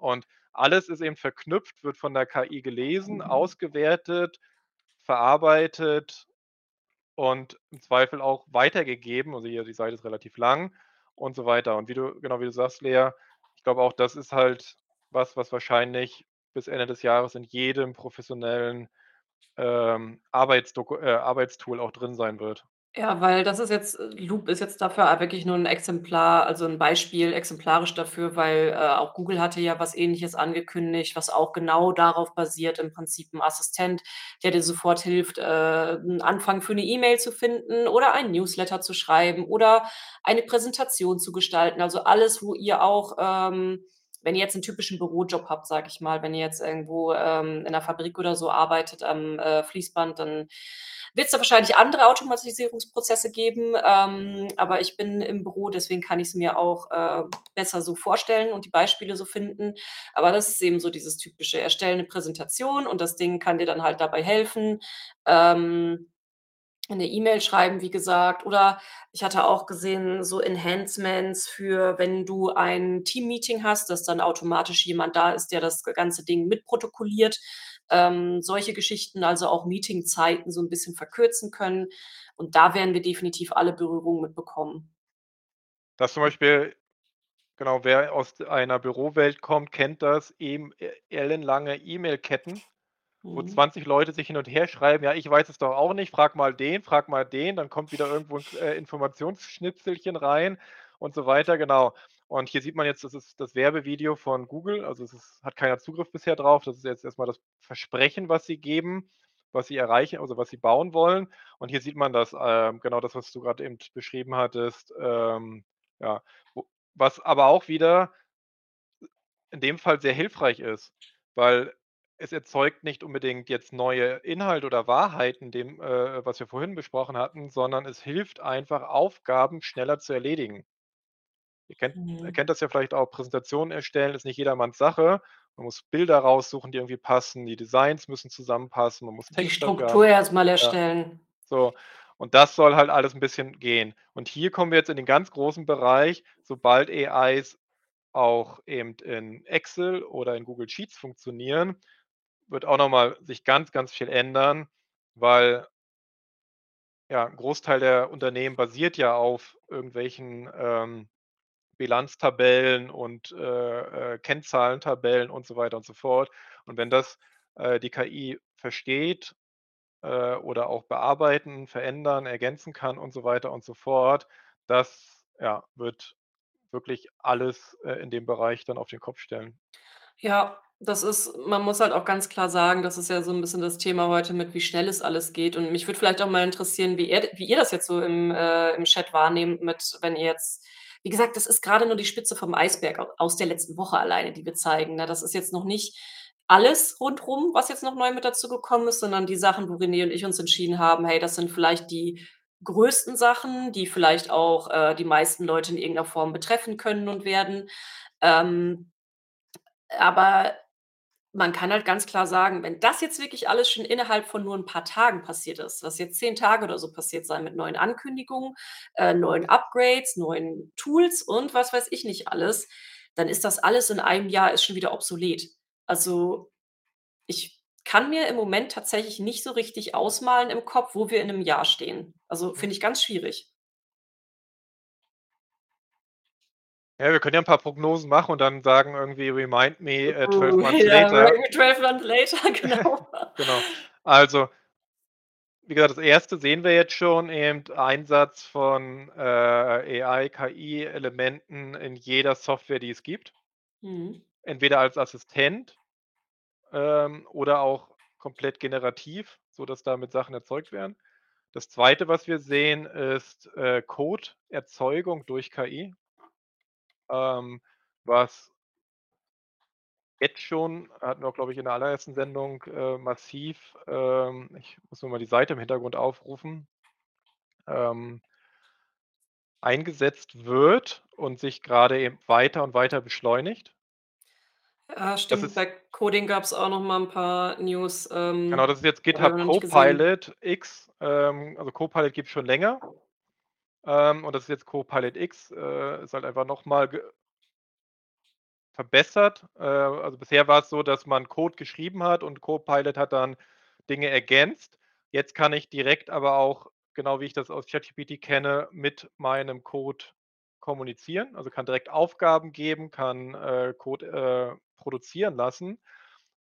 Und alles ist eben verknüpft, wird von der KI gelesen, ausgewertet, verarbeitet und im Zweifel auch weitergegeben. Also, hier die Seite ist relativ lang und so weiter. Und wie du genau wie du sagst, Lea, ich glaube auch, das ist halt was, was wahrscheinlich bis Ende des Jahres in jedem professionellen, ähm, äh, Arbeitstool auch drin sein wird. Ja, weil das ist jetzt äh, Loop ist jetzt dafür wirklich nur 'n Exemplar also 'n Beispiel exemplarisch dafür, weil, äh, auch Google hatte ja was Ähnliches angekündigt, was auch genau darauf basiert, im Prinzip 'n Assistent, der dir sofort hilft, äh, 'n Anfang für 'ne E-Mail zu finden oder einen Newsletter zu schreiben oder eine Präsentation zu gestalten. Also, alles, wo ihr auch, ähm wenn ihr jetzt 'n typischen Bürojob habt, sage ich mal, wenn ihr jetzt irgendwo, ähm, in 'ner Fabrik oder so arbeitet am, äh, Fließband, dann wird's da wahrscheinlich andere Automatisierungsprozesse geben. Ähm, aber ich bin im Büro, deswegen kann ich's mir auch, äh, besser so vorstellen und die Beispiele so finden. Aber das ist eben so dieses typische: Erstelle 'ne Präsentation und das Ding kann dir dann halt dabei helfen. Ähm, 'ne E-Mail schreiben, wie gesagt. Oder ich hatte auch gesehen, so Enhancements für wenn du ein Teammeeting hast, dass dann automatisch jemand da ist, der das ganze Ding mitprotokolliert. Ähm, solche Geschichten, also auch Meetingzeiten so 'n bisschen verkürzen können. Und da werden wir definitiv alle Berührung mit bekommen. Das zum Beispiel genau, wer aus einer Bürowelt kommt, kennt das, eben e ellenlange E-Mail-Ketten, wo Mhm. 20 Leute sich hin und her schreiben: „Ja, ich weiß es doch auch nicht, frag mal den, frag mal den.“ Dann kommt wieder irgendwo 'n, äh, Informationsschnipselchen rein und so weiter, genau. Und hier sieht man jetzt, das ist das Werbevideo von Google. Also, es ist hat keiner Zugriff bisher drauf. Das ist jetzt erst mal das Versprechen, was sie geben, was sie erreichen also, was sie bauen wollen. Und hier sieht man das, ähm, genau das, was du grad eben beschrieben hattest, ähm, ja, was aber auch wieder in dem Fall sehr hilfreich ist, weil es erzeugt nicht unbedingt jetzt neue Inhalte oder Wahrheiten, dem, äh, was wir vorhin besprochen hatten, sondern es hilft einfach, Aufgaben schneller zu erledigen. Ihr kennt Mhm. kennt das ja vielleicht auch, Präsentationen erstellen ist nicht jedermanns Sache. Man muss Bilder raussuchen, die irgendwie passen, die Designs müssen zusammenpassen, man muss Die Textangaben Struktur erst mal ja, erstellen. so. Und das soll halt alles 'n bisschen gehen. Und hier kommen wir jetzt in den ganz großen Bereich, sobald AIs auch eben in Excel oder in Google Sheets funktionieren, wird auch noch mal sich ganz, ganz viel ändern, weil ja, 'n Großteil der Unternehmen basiert ja auf irgendwelchen, ähm, Bilanztabellen und, äh, äh, Kennzahlentabellen und so weiter und so fort. Und wenn das, äh, die KI versteht, äh, oder auch bearbeiten, verändern, ergänzen kann und so weiter und so fort, das, ja, wird wirklich alles, äh, in dem Bereich dann auf den Kopf stellen. Ja, das ist man muss halt auch ganz klar sagen, das ist ja so 'n bisschen das Thema heute mit, wie schnell es alles geht. Und mich würde vielleicht auch mal interessieren, wie ihr d wie ihr das jetzt so im, äh im Chat wahrnehmt mit wenn ihr jetzt wie gesagt, das ist grade nur die Spitze vom Eisberg aus der letzten Woche alleine, die wir zeigen, ne? Das ist jetzt noch nicht alles rundrum, was jetzt noch neu mit dazugekommen ist, sondern die Sachen, wo René und ich uns entschieden haben: „Hey, das sind vielleicht die größten Sachen, die vielleicht auch, äh, die meisten Leute in irgend 'ner Form betreffen können und werden.“ Ähm, aber man kann halt ganz klar sagen, wenn das jetzt wirklich alles schon innerhalb von nur 'n paar Tagen passiert ist, lass jetzt 10 Tage oder so passiert sein mit neuen Ankündigungen, äh, neuen Upgrades, neuen Tools und was weiß ich nicht alles, dann ist das alles in einem Jahr ist schon wieder obsolet. Also, ich kann mir im Moment tatsächlich nicht so richtig ausmalen im Kopf, wo wir in 'nem Jahr stehen. Also, finde ich ganz schwierig. Ja, wir können ja 'n paar Prognosen machen und dann sagen irgendwie: „Remind me, äh, 12 Oh, months ja, later.“ 12 months later, <laughs> genau. <laughs> Genau. Also wie gesagt, das 1. sehen wir jetzt schon eben Einsatz von, äh, AI, KI-Elementen in jeder Software, die es gibt. Mhm. Entweder als Assistent, ähm, oder auch komplett generativ, sodass damit Sachen erzeugt werden. Das 2., was wir sehen, ist, äh, Codeerzeugung durch KI. Ähm, was Jetzt schon hatten wir auch, glaube ich, in der allerersten Sendung, äh, massiv, ähm ich muss nur mal die Seite im Hintergrund aufrufen ähm eingesetzt wird und sich grade eben weiter und weiter beschleunigt. Ja, stimmt. ist Bei Coding gab's auch noch mal 'n paar News, Genau, ähm, das ist jetzt GitHub. Copilot X. Ähm, also Copilot gibt's schon länger. Ähm, und das ist jetzt Copilot X, äh, ist halt einfach noch mal ge verbessert. Äh, also bisher war's so, dass man Code geschrieben hat und Copilot hat dann Dinge ergänzt. Jetzt kann ich direkt aber auch, genau wie ich das aus ChatGPT kenne, mit meinem Code kommunizieren. Also, kann direkt Aufgaben geben, kann, äh, Code, äh, produzieren lassen.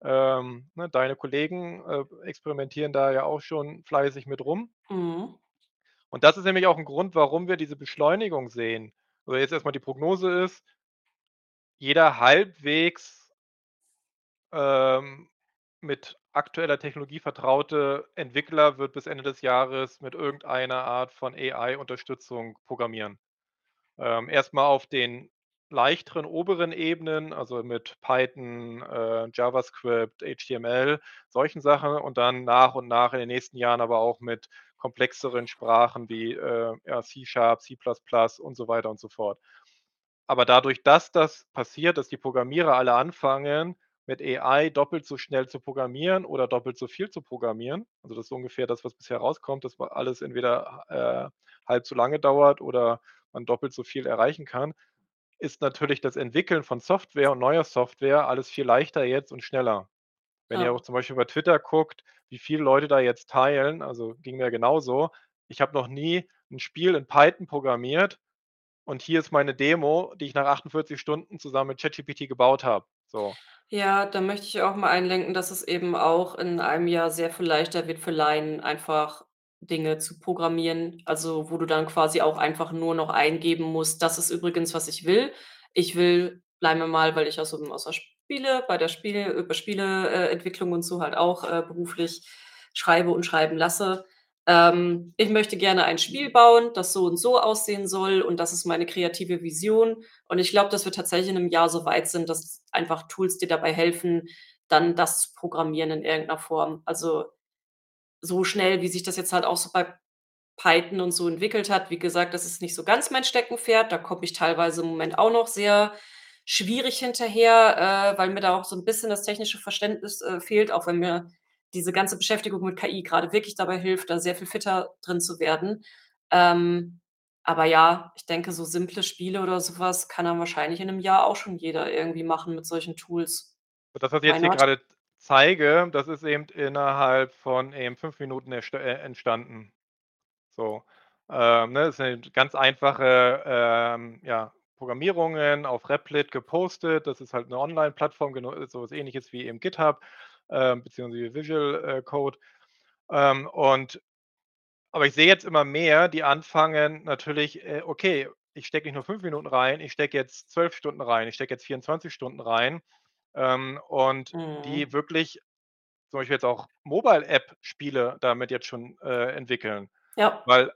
Ähm, ne, deine Kollegen, äh, experimentieren da ja auch schon fleißig mit rum. Mhm. Und das ist nämlich auch 'n Grund, warum wir diese Beschleunigung sehen. Also, jetzt erst mal die Prognose ist jeder halbwegs ähm, mit aktueller Technologie vertraute Entwickler wird bis Ende des Jahres mit irgendeiner Art von AI-Unterstützung programmieren. Ähm, erst mal auf den leichteren oberen Ebenen, also mit Python, äh, JavaScript, HTML, solchen Sachen und dann nach und nach in den nächsten Jahren aber auch mit komplexeren Sprachen wie, äh, ja, C# C++ und so weiter und so fort. Aber dadurch, dass das passiert, dass die Programmierer alle anfangen, mit AI doppelt so schnell zu programmieren oder doppelt so viel zu programmieren, also das ist ungefähr das, was bisher rauskommt, dass alles entweder, äh, halb so lange dauert oder man doppelt so viel erreichen kann, ist natürlich das Entwickeln von Software und neuer Software alles viel leichter jetzt und schneller. Wenn ihr auch zum Beispiel bei Twitter guckt, wie viele Leute da jetzt teilen, also ging mir genauso. Ich habe noch nie 'n Spiel in Python programmiert und hier ist meine Demo, die ich nach 48 Stunden zusammen mit ChatGPT gebaut habe, so. Ja, da möchte ich auch mal einlenken, dass es eben auch in einem Jahr sehr viel leichter wird für Laien, einfach Dinge zu programmieren. Also, wo du dann quasi auch einfach nur noch eingeben musst: „Das ist übrigens, was ich will. Ich will“ bleiben wir mal, weil ich aus aus der Spiele bei der Spiele über äh, Entwicklung und so halt auch, äh, beruflich schreibe und schreiben lasse. Ähm, ich möchte gerne ein Spiel bauen, das so und so aussehen soll und das ist meine kreative Vision. Und ich glaube, dass wir tatsächlich in 'nem Jahr so weit sind, dass einfach Tools dir dabei helfen, dann das zu programmieren in irgend 'ner Form. Also, so schnell, wie sich das jetzt halt auch so bei Python und so entwickelt hat. Wie gesagt, das ist nicht so ganz mein Steckenpferd. Da komme ich teilweise im Moment auch noch sehr schwierig hinterher, äh, weil mir da auch so 'n bisschen das technische Verständnis, äh, fehlt, auch wenn mir diese ganze Beschäftigung mit KI grade wirklich dabei hilft, da sehr viel fitter drin zu werden. Ähm, aber ja, ich denke, so simple Spiele oder so was kann dann wahrscheinlich in 'nem Jahr auch schon jeder irgendwie machen mit solchen Tools. Das, was ich jetzt hier not? grade zeige, das ist eben innerhalb von eben 5 Minuten äh, entstanden. So, ähm, ne, das sind ganz einfache, ähm, ja, Programmierungen auf Replit gepostet. Das ist halt 'ne Onlineplattform, genau so was Ähnliches wie eben GitHub, ähm, beziehungsweise Visual, äh, Code. Ähm, und aber ich sehe jetzt immer mehr, die anfangen natürlich, äh: „Okay, ich stecke nicht nur 5 Minuten rein, ich stecke jetzt 12 Stunden rein, ich stecke jetzt 24 Stunden rein.“ Ähm, und die Mhm. wirklich zum Beispiel jetzt auch Mobile-App-Spiele damit jetzt schon, äh, entwickeln, Ja. weil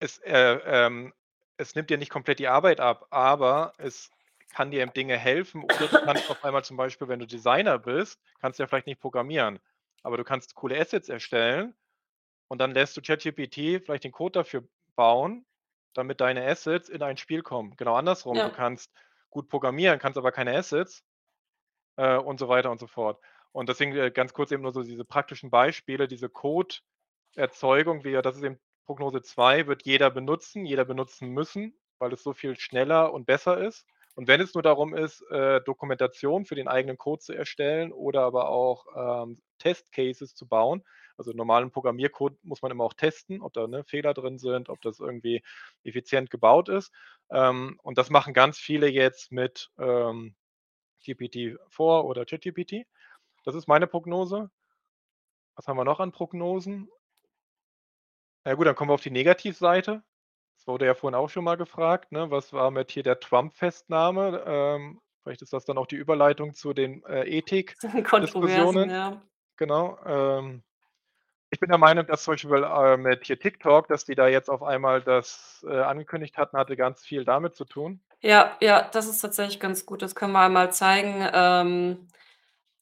es, äh, ähm es nimmt dir nicht komplett die Arbeit ab, aber es kann dir eben Dinge helfen oder du kannst auf einmal zum Beispiel, wenn du Designer bist, kannst du ja vielleicht nicht programmieren, aber du kannst coole Assets erstellen und dann lässt du ChatGPT vielleicht den Code dafür bauen, damit deine Assets in ein Spiel kommen. Genau andersrum, du Ja. kannst gut programmieren, kannst aber keine Assets, äh, und so weiter und so fort. Und deswegen, äh, ganz kurz eben nur so diese praktischen Beispiele, diese Codeerzeugung, wie ja das ist eben Prognose 2 wird jeder benutzen, jeder benutzen müssen, weil es so viel schneller und besser ist. Und wenn es nur darum ist, äh, Dokumentation für den eigenen Code zu erstellen oder aber auch, ähm, Test-Cases zu bauen. Also, normalen Programmiercode muss man immer auch testen, ob da, ne, Fehler drin sind, ob das irgendwie effizient gebaut ist. Ähm, und das machen ganz viele jetzt mit, ähm, GPT-4 oder ChatGPT. Das ist meine Prognose. Was haben wir noch an Prognosen? Ja gut, dann kommen wir auf die Negativseite. Das wurde ja vorhin auch schon mal gefragt, ne? Was war mit hier der Trump-Festnahme? Ähm, vielleicht ist das dann auch die Überleitung zu den, äh, Ethikdiskussionen. <laughs> ja. Genau, ähm, ich bin der Meinung, dass zum Beispiel, äh, mit hier TikTok, dass die da jetzt auf einmal das, äh, angekündigt hatten, hatte ganz viel damit zu tun. Ja, ja, das ist tatsächlich ganz gut. Das können wir einmal zeigen. Ähm,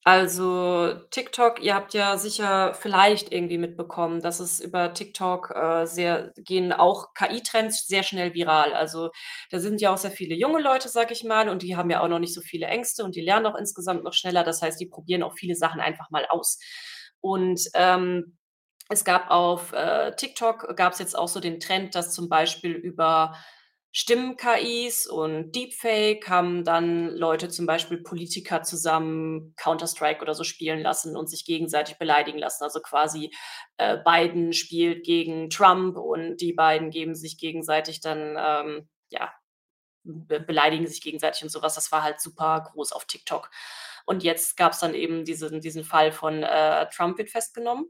also TikTok ihr habt ja sicher vielleicht irgendwie mitbekommen, dass es über TikTok, äh, sehr gehen auch KI-Trends sehr schnell viral. Also, da sind ja auch sehr viele junge Leute, sage ich mal, und die haben ja auch noch nicht so viele Ängste und die lernen auch insgesamt noch schneller. Das heißt, die probieren auch viele Sachen einfach mal aus. Und, ähm, es gab auf, äh, TikTok gab's jetzt auch so den Trend, dass zum Beispiel über Stimmen-KIs und Deepfake haben dann Leute zum Beispiel Politiker zusammen Counter-Strike oder so spielen lassen und sich gegenseitig beleidigen lassen. Also quasi, äh, Biden spielt gegen Trump und die beiden geben sich gegenseitig dann, ähm, ja, be beleidigen sich gegenseitig und so was. Das war halt super groß auf TikTok. Und jetzt gab's dann eben diesen diesen Fall von, äh, Trump wird festgenommen.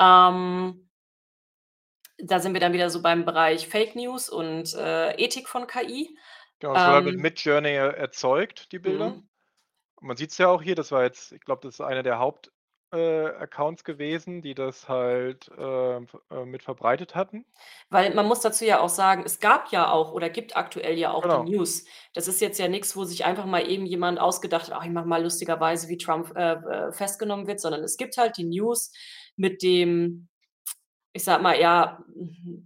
Ähm da sind wir dann wieder so beim Bereich Fake News und, äh, Ethik von KI. Genau, das wurde mit Ähm Midjourney erzeugt, die Bilder. Mhm. Man sieht's ja auch hier, das war jetzt ich glaube, das ist einer der Haupt äh, gewesen, die das halt, ähm, äh, mit verbreitet hatten. Weil man muss dazu ja auch sagen, es gab ja auch oder gibt aktuell ja auch die Genau. News. Das ist jetzt ja nix, wo sich einfach mal eben jemand ausgedacht hat: „Ach, ich mache mal lustigerweise, wie Trump, äh, äh, festgenommen wird“, sondern es gibt halt die News mit dem, ich sage mal, ja,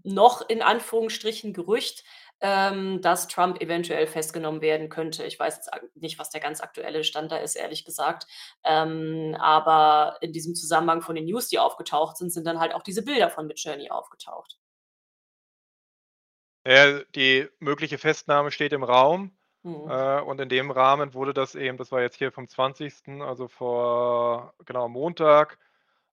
noch in Anführungsstrichen Gerücht, ähm, dass Trump eventuell festgenommen werden könnte. Ich weiß jetzt nicht, was der ganz aktuelle Stand da ist, ehrlich gesagt. Ähm, aber in diesem Zusammenhang von den News, die aufgetaucht sind, sind dann halt auch diese Bilder von Midjourney aufgetaucht. Ja, die mögliche Festnahme steht im Raum, Mhm. äh, und in dem Rahmen wurde das eben das war jetzt hier vom 20., also vor genau, Montag.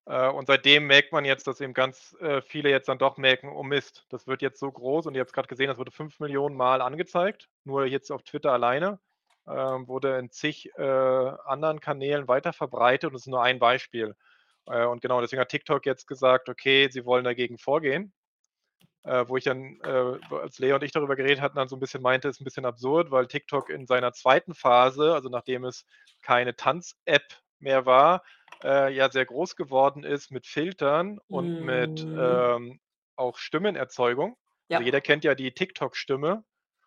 Äh, und seitdem merkt man jetzt, dass eben ganz, äh, viele jetzt dann doch merken: „Oh Mist, das wird jetzt so groß.“ Und ihr habt's grad gesehen, das wurde 5.000.000 Mal angezeigt, nur jetzt auf Twitter alleine. Ähm, wurde in zig, äh, anderen Kanälen weiterverbreitet und das ist nur ein Beispiel. Und genau deswegen hat TikTok jetzt gesagt: „Okay, sie wollen dagegen vorgehen.“ Äh, wo ich dann, als Lea und ich darüber geredet hatten, dann so 'n bisschen meinte, ist 'n bisschen absurd, weil TikTok in seiner 2. Phase, also nachdem es keine Tanz-App mehr war, äh, ja sehr groß geworden ist mit Filtern und mit, Mhm. ähm, auch Stimmenerzeugung. Also, Ja. jeder kennt ja die TikTok-Stimme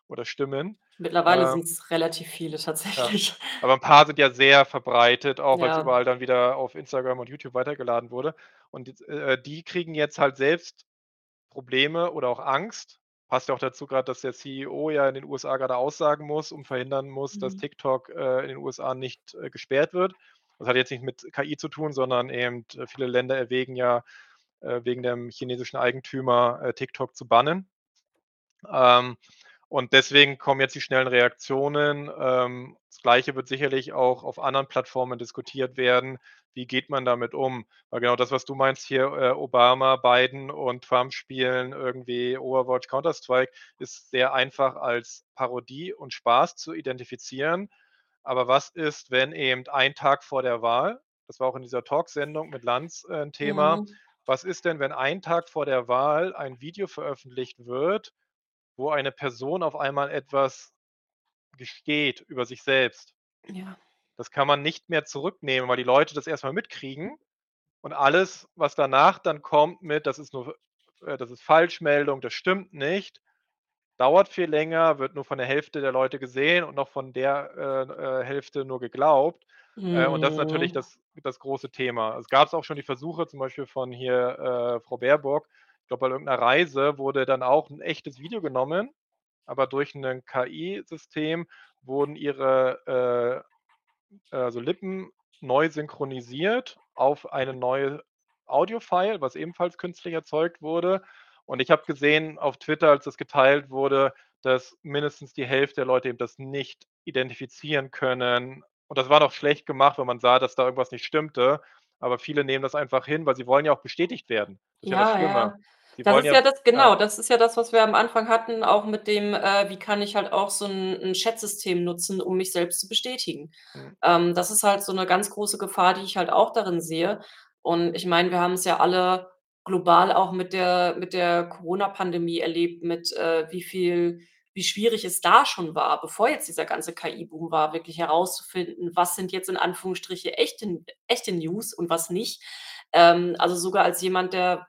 oder Stimmen. Mittlerweile Ähm sind's relativ viele Ja, tatsächlich. <laughs> aber 'n paar sind ja sehr verbreitet, auch Ja. überall dann wieder auf Instagram und YouTube weitergeladen wurde. Und äh, die kriegen jetzt halt selbst Probleme oder auch Angst. Passt ja auch dazu grad, dass der CEO ja in den USA grade aussagen muss und verhindern muss, dass Mhm. TikTok, äh, in den USA nicht, äh, gesperrt wird. Das hat jetzt nicht mit KI zu tun, sondern eben viele Länder erwägen ja, äh, wegen dem chinesischen Eigentümer, äh, TikTok zu bannen. Ähm, und deswegen kommen jetzt die schnellen Reaktionen. Ähm, das Gleiche wird sicherlich auch auf anderen Plattformen diskutiert werden. Wie geht man damit um? Weil genau das, was du meinst hier, äh, Obama, Biden und Trump spielen irgendwie Overwatch, Counter-Strike, ist sehr einfach als Parodie und Spaß zu identifizieren. Aber was ist, wenn eben ein Tag vor der Wahl das war auch in dieser Talksendung mit Lanz, äh, 'n Thema. Mhm. Was ist denn, wenn ein Tag vor der Wahl ein Video veröffentlicht wird, wo eine Person auf einmal etwas gesteht über sich selbst? Ja. Das kann man nicht mehr zurücknehmen, weil die Leute das erst mal mitkriegen und alles, was danach dann kommt mit: „Das ist nur äh, das ist Falschmeldung, das stimmt nicht“, dauert viel länger, wird nur von der Hälfte der Leute gesehen und noch von der, äh, äh, Hälfte nur geglaubt. Äh, und das ist natürlich Mhm. das das große Thema. Es gab's auch schon die Versuche, zum Beispiel von hier, äh, Frau Baerbock. Ich glaube, bei irgend 'ner Reise wurde dann auch 'n echtes Video genommen, aber durch 'nen KI-System wurden ihre, äh, also Lippen neu synchronisiert auf eine neue Audio-File, was ebenfalls künstlich erzeugt wurde. Und ich habe gesehen auf Twitter, als das geteilt wurde, dass mindestens die Hälfte der Leute eben das nicht identifizieren können. Und das war noch schlecht gemacht, wenn man sah, dass da irgendwas nicht stimmte. Aber viele nehmen das einfach hin, weil sie wollen ja auch bestätigt werden. Das ist ja das Ja, Schlimme. ja. Das ist ja ja das genau, das ist ja das, was wir am Anfang hatten, auch mit dem, äh, wie kann ich halt auch so 'n 'n Chat-System nutzen, um mich selbst zu bestätigen? Mhm. Ähm, das ist halt so 'ne ganz große Gefahr, die ich halt auch darin sehe. Und ich meine, wir haben's ja alle global auch mit der mit der Corona-Pandemie erlebt, mit, äh, wie viel wie schwierig es da schon war, bevor jetzt dieser ganze KI-Boom war, wirklich herauszufinden, was sind jetzt in Anführungsstriche echte echte News und was nicht. Ähm, also sogar als jemand, der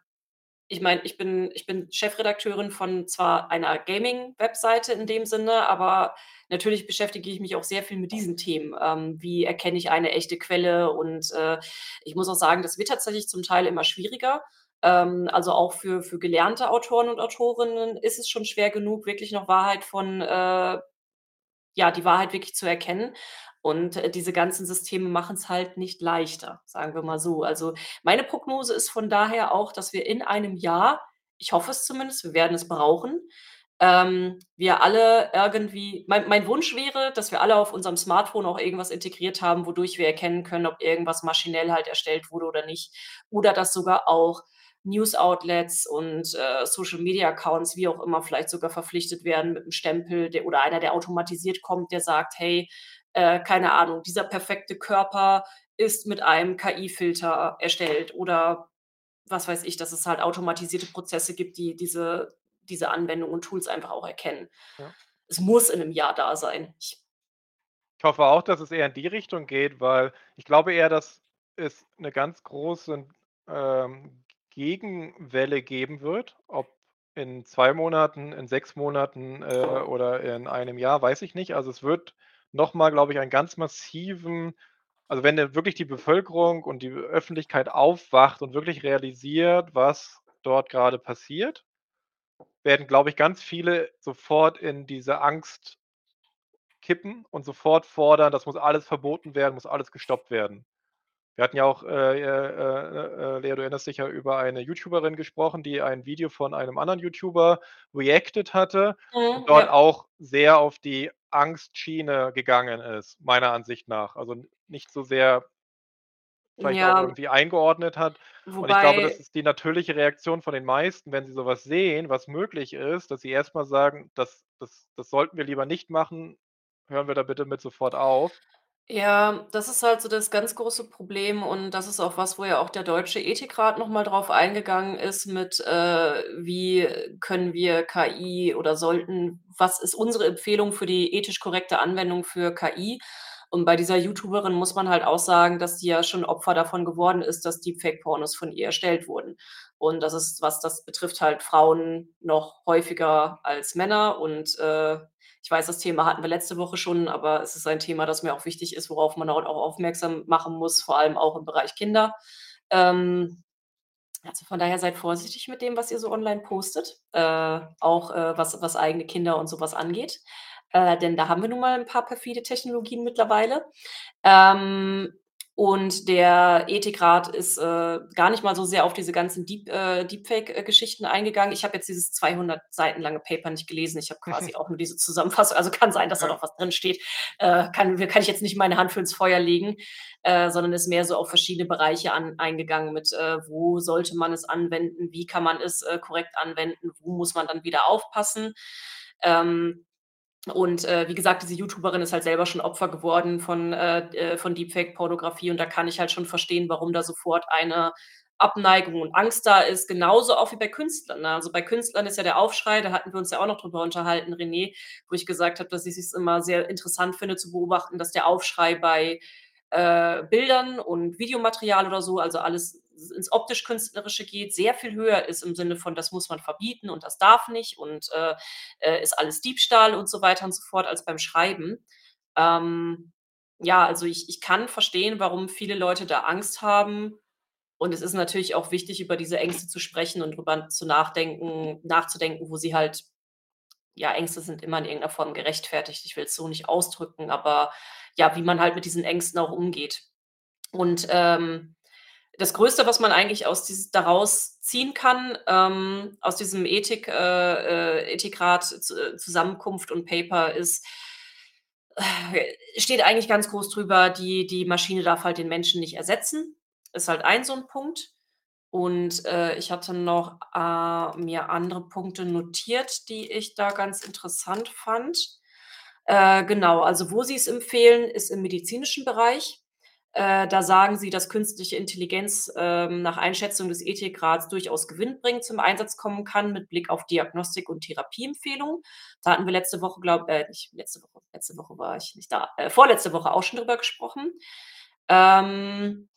ich meine, ich bin ich bin Chefredakteurin von zwar einer Gaming-Webseite in dem Sinne, aber natürlich beschäftige ich mich auch sehr viel mit diesen Themen. Ähm, wie erkenne ich eine echte Quelle? Und, äh, ich muss auch sagen, das wird tatsächlich zum Teil immer schwieriger. Ähm, also auch für für gelernte Autoren und Autorinnen ist es schon schwer genug, wirklich noch Wahrheit von, äh ja, die Wahrheit wirklich zu erkennen. Und, äh, diese ganzen Systeme machen's halt nicht leichter, sagen wir mal so. Also, meine Prognose ist von daher auch, dass wir in einem Jahr ich hoffe es zumindest, wir werden es brauchen, ähm, wir alle irgendwie mein mein Wunsch wäre, dass wir alle auf unserem Smartphone auch irgendwas integriert haben, wodurch wir erkennen können, ob irgendwas maschinell halt erstellt wurde oder nicht. Oder dass sogar auch News-Outlets und, äh, Social-Media-Accounts, wie auch immer, vielleicht sogar verpflichtet werden mit 'nem Stempel, der oder einer, der automatisiert kommt, der sagt: „Hey, äh, keine Ahnung, dieser perfekte Körper ist mit einem KI-Filter erstellt.“ Oder was weiß ich, dass es halt automatisierte Prozesse gibt, die diese diese Anwendungen und Tools einfach auch erkennen. Ja. Es muss in 'nem Jahr da sein. Ich Ich hoffe auch, dass es eher in die Richtung geht, weil ich glaube eher, dass es 'ne ganz große, ähm, Gegenwelle geben wird. Ob in 2 Monaten, in 6 Monaten, äh, oder in einem Jahr, weiß ich nicht. Also, es wird noch mal, glaube ich, einen ganz massiven also, wenn wirklich die Bevölkerung und die Öffentlichkeit aufwacht und wirklich realisiert, was dort grade passiert werden, glaube ich, ganz viele sofort in diese Angst kippen und sofort fordern, das muss alles verboten werden, muss alles gestoppt werden. Wir hatten ja auch, äh, äh, äh, äh, Lea, du erinnerst dich ja über eine YouTuberin gesprochen, die ein Video von einem anderen YouTuber reacted hatte und Mhm, dort ja. auch sehr auf die Angstschiene gegangen ist, meiner Ansicht nach. Also, nicht so sehr vielleicht auch Ja. irgendwie eingeordnet hat. Und ich glaube, das Wobei ist die natürliche Reaktion von den meisten, wenn sie so was sehen, was möglich ist, dass sie erst mal sagen: „Das das das sollten wir lieber nicht machen. Hören wir da bitte mit sofort auf.“ Ja, das ist halt so das ganz große Problem und das ist auch was, wo ja auch der Deutsche Ethikrat noch mal drauf eingegangen ist mit, äh, wie können wir KI oder sollten was ist unsere Empfehlung für die ethisch korrekte Anwendung für KI? Und bei dieser YouTuberin muss man halt auch sagen, dass die ja schon Opfer davon geworden ist, dass Deepfake-Pornos von ihr erstellt wurden. Und das ist was das betrifft halt Frauen noch häufiger als Männer und, äh, ich weiß, das Thema hatten wir letzte Woche schon, aber es ist ein Thema, das mir auch wichtig ist, worauf man auch aufmerksam machen muss, vor allem auch im Bereich Kinder. Ähm, also, von daher seid vorsichtig mit dem, was ihr so online postet, äh, auch, äh, was was eigene Kinder und so was angeht. Äh, denn da haben wir nun mal 'n paar perfide Technologien mittlerweile. Ähm, und der Ethikrat ist, äh, gar nicht mal so sehr auf diese ganzen Deep äh, Deepfake, äh, Geschichten eingegangen. Ich habe jetzt dieses 200 Seiten lange Paper nicht gelesen. Ich habe <laughs> quasi auch nur diese Zusammenfassung also, kann sein, dass da noch was drinsteht. Äh, kann kann ich jetzt nicht meine Hand für ins Feuer legen, äh, sondern ist mehr so auf verschiedene Bereiche an eingegangen mit, äh, wo sollte man es anwenden, wie kann man es, äh, korrekt anwenden, wo muss man dann wieder aufpassen? Ähm, und, äh, wie gesagt, diese YouTuberin ist halt selber schon Opfer geworden von, äh, äh von Deepfake-Pornografie und da kann ich halt schon verstehen, warum da sofort eine Abneigung und Angst da ist, genauso auch wie bei Künstlern, ne? Also, bei Künstlern ist ja der Aufschrei da hatten wir uns ja auch noch drüber unterhalten, René, wo ich gesagt habe, dass ich es immer sehr interessant finde zu beobachten, dass der Aufschrei bei, äh, Bildern und Videomaterial oder so, also, alles ins Optisch-Künstlerische geht, sehr viel höher ist im Sinne von: „Das muss man verbieten und das darf nicht und, äh, äh, ist alles Diebstahl“ und so weiter und so fort als beim Schreiben. Ähm, ja, also, ich ich kann verstehen, warum viele Leute da Angst haben. Und es ist natürlich auch wichtig, über diese Ängste zu sprechen und drüber zu nachdenken nachzudenken, wo sie halt ja, Ängste sind immer in irgend 'ner Form gerechtfertigt. Ich will's so nicht ausdrücken, aber ja, wie man halt mit diesen Ängsten auch umgeht. Und, ähm, das Größte, was man eigentlich aus dies daraus ziehen kann, ähm, aus diesem Ethik äh, äh, Ethikrat Z Zusammenkunft und Paper ist steht eigentlich ganz groß drüber, die die Maschine darf halt den Menschen nicht ersetzen. Ist halt ein so 'n Punkt. Und, äh, ich hatte noch, äh, mir andere Punkte notiert, die ich da ganz interessant fand. Äh, genau, also, wo sie's empfehlen, ist im medizinischen Bereich. Äh, da sagen sie, dass künstliche Intelligenz, ähm, nach Einschätzung des Ethikrats durchaus gewinnbringend zum Einsatz kommen kann mit Blick auf Diagnostik und Therapieempfehlungen. Da hatten wir letzte Woche, glaube äh, nicht letzte Woche letzte Woche war ich nicht da, äh, vorletzte Woche auch schon drüber gesprochen. Ähm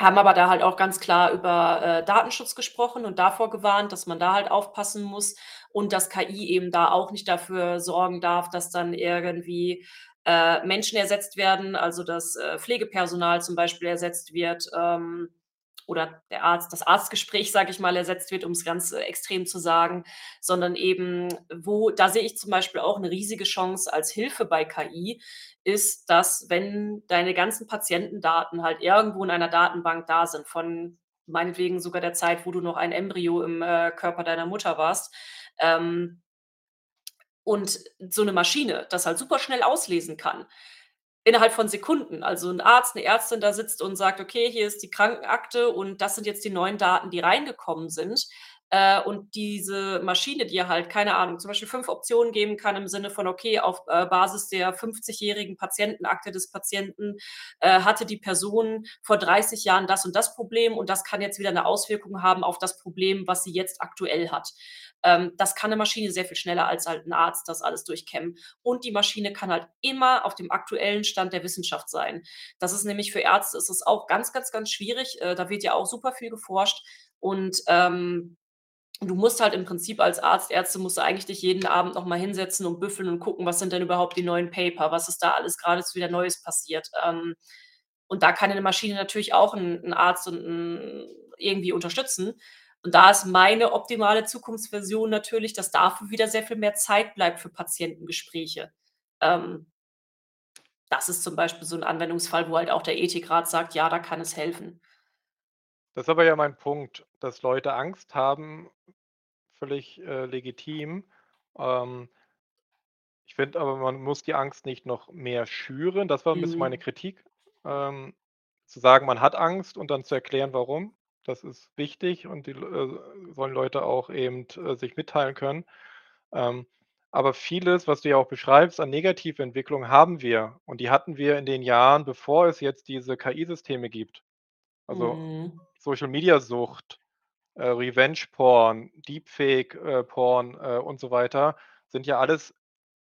Haben aber da halt auch ganz klar über, äh, Datenschutz gesprochen und davor gewarnt, dass man da halt aufpassen muss und dass KI eben da auch nicht dafür sorgen darf, dass dann irgendwie, äh, Menschen ersetzt werden, also dass, äh, Pflegepersonal zum Beispiel ersetzt wird, ähm, oder der Arzt das Arztgespräch, sage ich mal, ersetzt wird, um's ganz, äh, extrem zu sagen, sondern eben wo da sehe ich zum Beispiel auch 'ne riesige Chance als Hilfe bei KI, ist, dass, wenn deine ganzen Patientendaten halt irgendwo in einer Datenbank da sind, von meinetwegen sogar der Zeit, wo du noch ein Embryo im, äh, Körper deiner Mutter warst, ähm und so 'ne Maschine das halt super schnell auslesen kann, innerhalb von Sekunden. Also 'n Arzt, 'ne Ärztin da sitzt und sagt: „Okay, hier ist die Krankenakte und das sind jetzt die neuen Daten, die reingekommen sind.“ Äh, und diese Maschine dir halt, keine Ahnung, zum Beispiel 5 Optionen geben kann im Sinne von: „Okay, auf, äh, Basis der fünfzigjährigen Patientenakte des Patienten, äh, hatte die Person vor 30 Jahren das und das Problem und das kann jetzt wieder 'ne Auswirkung haben auf das Problem, was sie jetzt aktuell hat.“ Ähm, das kann 'ne Maschine sehr viel schneller als halt 'n Arzt das alles durchkämmen. Und die Maschine kann halt immer auf dem aktuellen Stand der Wissenschaft sein. Das ist nämlich für Ärzte ist es auch ganz, ganz, ganz schwierig. Äh, da wird ja auch super viel geforscht und, ähm, du musst halt im Prinzip als Arzt Ärzte musst du eigentlich dich jeden Abend noch mal hinsetzen und büffeln und gucken, was sind denn überhaupt die neuen Paper? Was ist da alles jetzt wieder Neues passiert? Ähm, und da kann 'ne Maschine natürlich auch 'n 'n Arzt und 'n irgendwie unterstützen. Und da ist meine optimale Zukunftsversion natürlich, dass dafür wieder sehr viel mehr Zeit bleibt für Patientengespräche. Ähm das ist zum Beispiel so 'n Anwendungsfall, wo halt auch der Ethikrat sagt: „Ja, da kann es helfen.“ Das ist aber ja mein Punkt, dass Leute Angst haben, völlig, äh, legitim. Ähm ich finde aber, man muss die Angst nicht noch mehr schüren. Das war 'n bisschen meine Mhm. Kritik. Ähm, zu sagen, man hat Angst und dann zu erklären, warum. Das ist wichtig und die äh, sollen Leute auch eben, äh, sich mitteilen können. Ähm, aber vieles, was du ja auch beschreibst an Negativentwicklung, haben wir und die hatten wir in den Jahren, bevor es jetzt diese KI-Systeme gibt. Also, Mhm. Social-Media-Sucht, äh, Revenge-Porn, Deepfake äh, Porn, äh, und so weiter, sind ja alles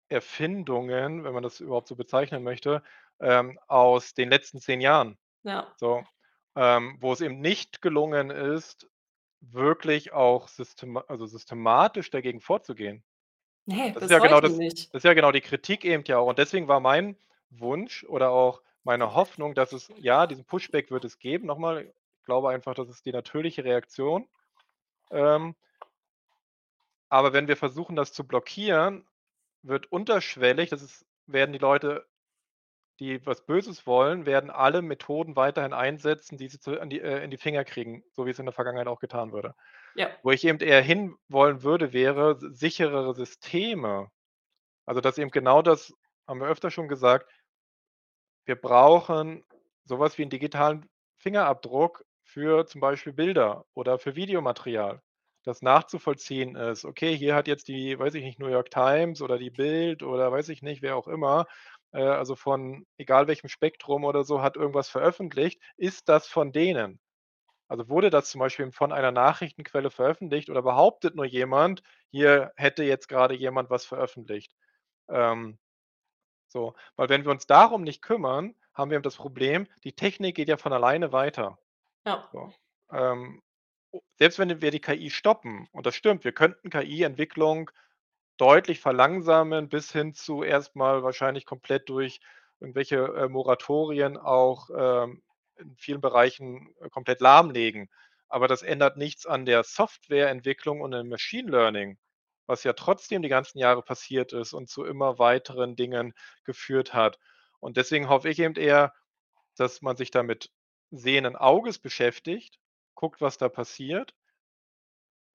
Erfindungen, wenn man das überhaupt so bezeichnen möchte, ähm, aus den letzten 10 Jahren. Ja. So, ähm, wo es eben nicht gelungen ist, wirklich auch systema also systematisch dagegen vorzugehen. Ne, Das ist ja genau das nicht. das ist ja genau die Kritik eben ja auch. Und deswegen war mein Wunsch oder auch meine Hoffnung, dass es ja, diesen Pushback wird es geben. Noch mal, ich glaube einfach, das ist die natürliche Reaktion. Ähm aber wenn wir versuchen, das zu blockieren, wird unterschwellig das ist werden die Leute, die was Böses wollen, werden alle Methoden weiterhin einsetzen, die sie zu an die äh, in die Finger kriegen, so wie es in der Vergangenheit auch getan wurde. Ja. Wo ich eben eher hinwollen würde, wäre sicherere Systeme. Also, dass eben genau das haben wir öfter schon gesagt wir brauchen so was wie 'n digitalen Fingerabdruck für zum Beispiel Bilder oder für Videomaterial, das nachzuvollziehen ist. Okay, hier hat jetzt die, weiß ich nicht, New York Times oder die Bild oder weiß ich nicht, wer auch immer, äh, also von egal welchem Spektrum oder so, hat irgendwas veröffentlicht. Ist das von denen? Also, wurde das zum Beispiel von einer Nachrichtenquelle veröffentlicht oder behauptet nur jemand, hier hätte jetzt grade jemand was veröffentlicht? Ähm, so, weil wenn wir uns darum nicht kümmern, haben wir eben das Problem, die Technik geht ja von alleine weiter. Ja. So, ähm, selbst wenn wir die KI stoppen und das stimmt, wir könnten KI-Entwicklung deutlich verlangsamen bis hin zu erst mal wahrscheinlich komplett durch irgendwelche, äh, Moratorien auch, ähm, in vielen Bereichen, äh, komplett lahmlegen. Aber das ändert nichts an der Softwareentwicklung und dem Machine Learning, was ja trotzdem die ganzen Jahre passiert ist und zu immer weiteren Dingen geführt hat. Und deswegen hoffe ich eben eher, dass man sich da mit sehenden Auges beschäftigt, guckt, was da passiert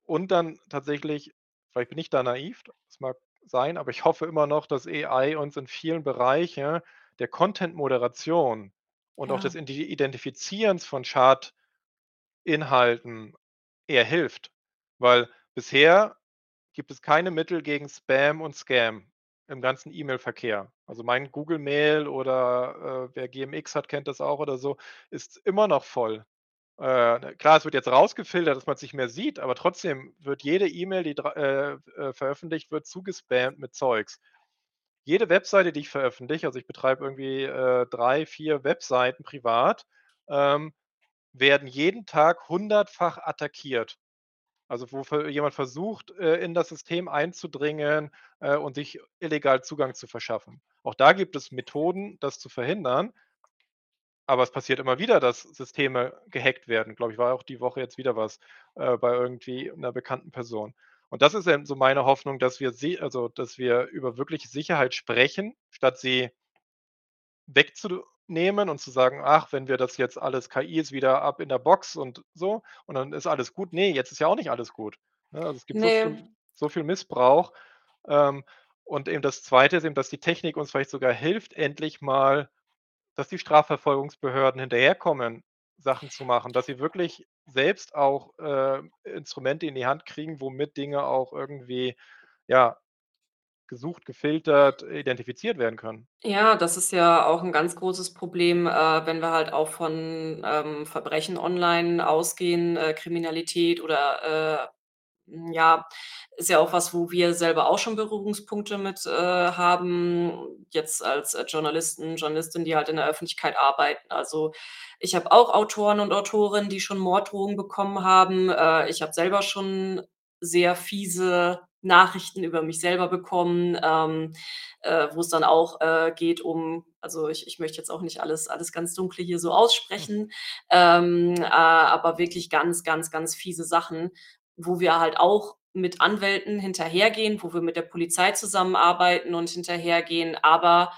und dann tatsächlich vielleicht bin ich da naiv, das mag sein, aber ich hoffe immer noch, dass AI uns in vielen Bereiche der Content-Moderation und auch des Ja. Identifizierens von Schadinhalten eher hilft. Weil bisher gibt es keine Mittel gegen Spam und Scam im ganzen E-Mail-Verkehr. Also, mein Google Mail oder, äh, wer GMX hat, kennt das auch oder so, ist immer noch voll. Äh, klar, es wird jetzt rausgefiltert, dass man's nicht mehr sieht, aber trotzdem wird jede E-Mail, die äh, äh, veröffentlicht wird, zugespammt mit Zeugs. Jede Webseite, die ich veröffentliche also, ich betreibe irgendwie, äh, 3, 4 Webseiten privat, ähm, werden jeden Tag hundertfach attackiert. Also, wo jemand versucht, äh, in das System einzudringen, äh, und sich illegal Zugang zu verschaffen. Auch da gibt es Methoden, das zu verhindern. Aber es passiert immer wieder, dass Systeme gehackt werden. Glaube ich, war auch die Woche jetzt wieder was, äh, bei irgendwie 'ner bekannten Person. Und das ist eben so meine Hoffnung, dass wir sie also, dass wir über wirkliche Sicherheit sprechen, statt sie wegzunehmen und zu sagen: „Ach, wenn wir das jetzt alles KI ist wieder ab in der Box und so und dann ist alles gut.“ Ne, jetzt ist ja auch nicht alles gut, ne? Also, es gibt so viel so viel Missbrauch. Ähm, und eben das Zweite ist eben, dass die Technik uns vielleicht sogar hilft, endlich mal dass die Strafverfolgungsbehörden hinterherkommen, Sachen zu machen, dass sie wirklich selbst auch, äh, Instrumente in die Hand kriegen, womit Dinge auch irgendwie, ja, gesucht, gefiltert, identifiziert werden können. Ja, das ist ja auch 'n ganz großes Problem, äh, wenn wir halt auch von, ähm, Verbrechen online ausgehen, äh, Kriminalität oder, äh ja, ist ja auch was, wo wir selber auch schon Berührungspunkte mit, äh, haben, jetzt als, äh, Journalisten, Journalistin, die halt in der Öffentlichkeit arbeiten. Also, ich habe auch Autoren und Autorinnen, die schon Morddrohungen bekommen haben. Äh, ich habe selber schon sehr fiese Nachrichten über mich selber bekommen, ähm, äh, wo's dann auch, äh, geht um also, ich ich möchte jetzt auch nicht alles alles ganz Dunkle hier so Hm. aussprechen, ähm, äh, aber wirklich ganz, ganz, ganz fiese Sachen, wo wir halt auch mit Anwälten hinterhergehen, wo wir mit der Polizei zusammenarbeiten und hinterhergehen, aber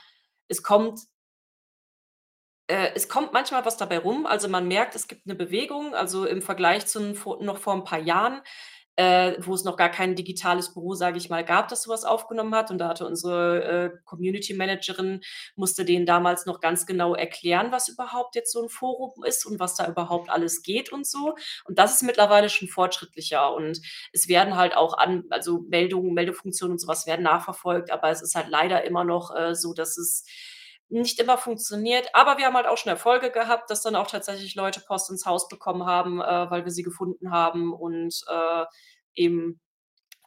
es kommt äh, es kommt manchmal was dabei rum. Also, man merkt, es gibt 'ne Bewegung, also, im Vergleich zu noch vor 'n paar Jahren, äh, wo es noch gar kein digitales Büro, sage ich mal, gab, das so was aufgenommen hat. Und da hatte unsere, äh, Community Managerin musste denen damals noch ganz genau erklären, was überhaupt jetzt so 'n Forum ist und was da überhaupt alles geht und so. Und das ist mittlerweile schon fortschrittlicher und es werden halt auch an also, Meldungen Meldefunktionen und so was werden nachverfolgt, aber es ist halt leider immer noch, äh, so, dass es nicht immer funktioniert. Aber wir haben halt auch schon Erfolge gehabt, dass dann auch tatsächlich Leute Post ins Haus bekommen haben, äh, weil wir sie gefunden haben und, äh, eben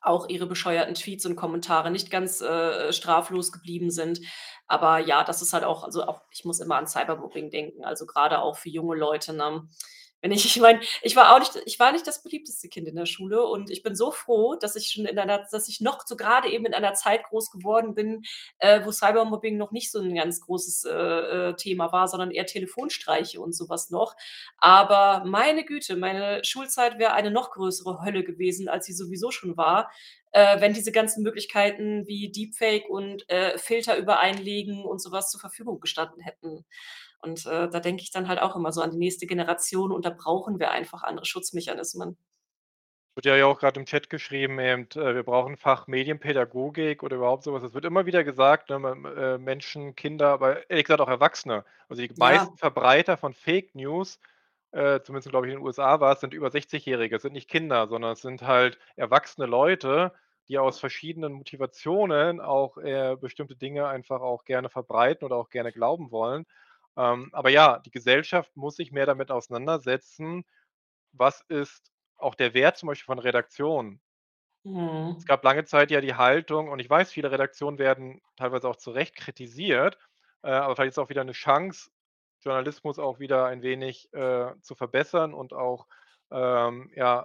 auch ihre bescheuerten Tweets und Kommentare nicht ganz, äh, straflos geblieben sind. Aber ja, das ist halt auch also, auch ich muss immer an Cybermobbing denken, also, grade auch für junge Leute, ne? Wenn ich ich meine, ich war auch nicht ich war nicht das beliebteste Kind in der Schule und ich bin so froh, dass ich schon in einer dass ich noch so grade eben in einer Zeit groß geworden bin, äh, wo Cybermobbing noch nicht so 'n ganz großes, äh, äh, Thema war, sondern eher Telefonstreiche und so was noch. Aber meine Güte, meine Schulzeit wäre eine noch größere Hölle gewesen, als sie sowieso schon war, äh, wenn diese ganzen Möglichkeiten wie Deepfake und, äh, Filter über Einlegen und so was zur Verfügung gestanden hätten. Und, äh, da denke ich dann halt auch immer so an die nächste Generation und da brauchen wir einfach andere Schutzmechanismen. Wird ja auch grad im Chat geschrieben eben, äh, wir brauchen Fach Medienpädagogik oder überhaupt so was. Es wird immer wieder gesagt, ne, äh, Menschen, Kinder, aber ehrlich gesagt auch Erwachsene. Also, die Ja. meisten Verbreiter von Fake News, äh, zumindest glaube ich in den USA war's, sind über Sechzigjährige. Es sind nicht Kinder, sondern es sind halt erwachsene Leute, die aus verschiedenen Motivationen auch, äh, bestimmte Dinge einfach auch gerne verbreiten oder auch gerne glauben wollen. Ähm, aber ja, die Gesellschaft muss sich mehr damit auseinandersetzen, was ist auch der Wert zum Beispiel von Redaktionen? Es Mhm. gab lange Zeit ja die Haltung und ich weiß, viele Redaktionen werden teilweise auch zu Recht kritisiert, äh, aber vielleicht ist es auch wieder 'ne Chance, Journalismus auch wieder ein wenig, äh, zu verbessern und auch, ähm, ja,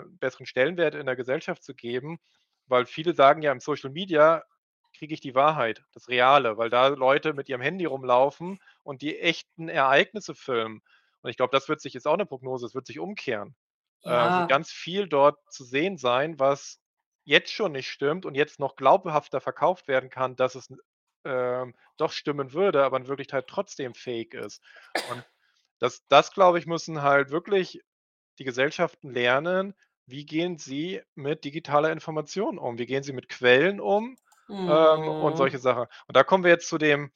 äh, besseren Stellenwert in der Gesellschaft zu geben, weil viele sagen ja, im Social Media kriege ich die Wahrheit, das Reale, weil da Leute mit ihrem Handy rumlaufen und die echten Ereignisse filmen. Und ich glaube, das wird sich ist auch 'ne Prognose, es wird sich umkehren. Äh, Ja. ganz viel dort zu sehen sein, was jetzt schon nicht stimmt und jetzt noch glaubhafter verkauft werden kann, dass es, ähm, doch stimmen würde, aber in Wirklichkeit trotzdem Fake ist. Und das das, glaube ich, müssen halt wirklich die Gesellschaften lernen, wie gehen sie mit digitaler Information um? Wie gehen sie mit Quellen um, ähm, und solche Mhm. Sachen. Und da kommen wir jetzt zu dem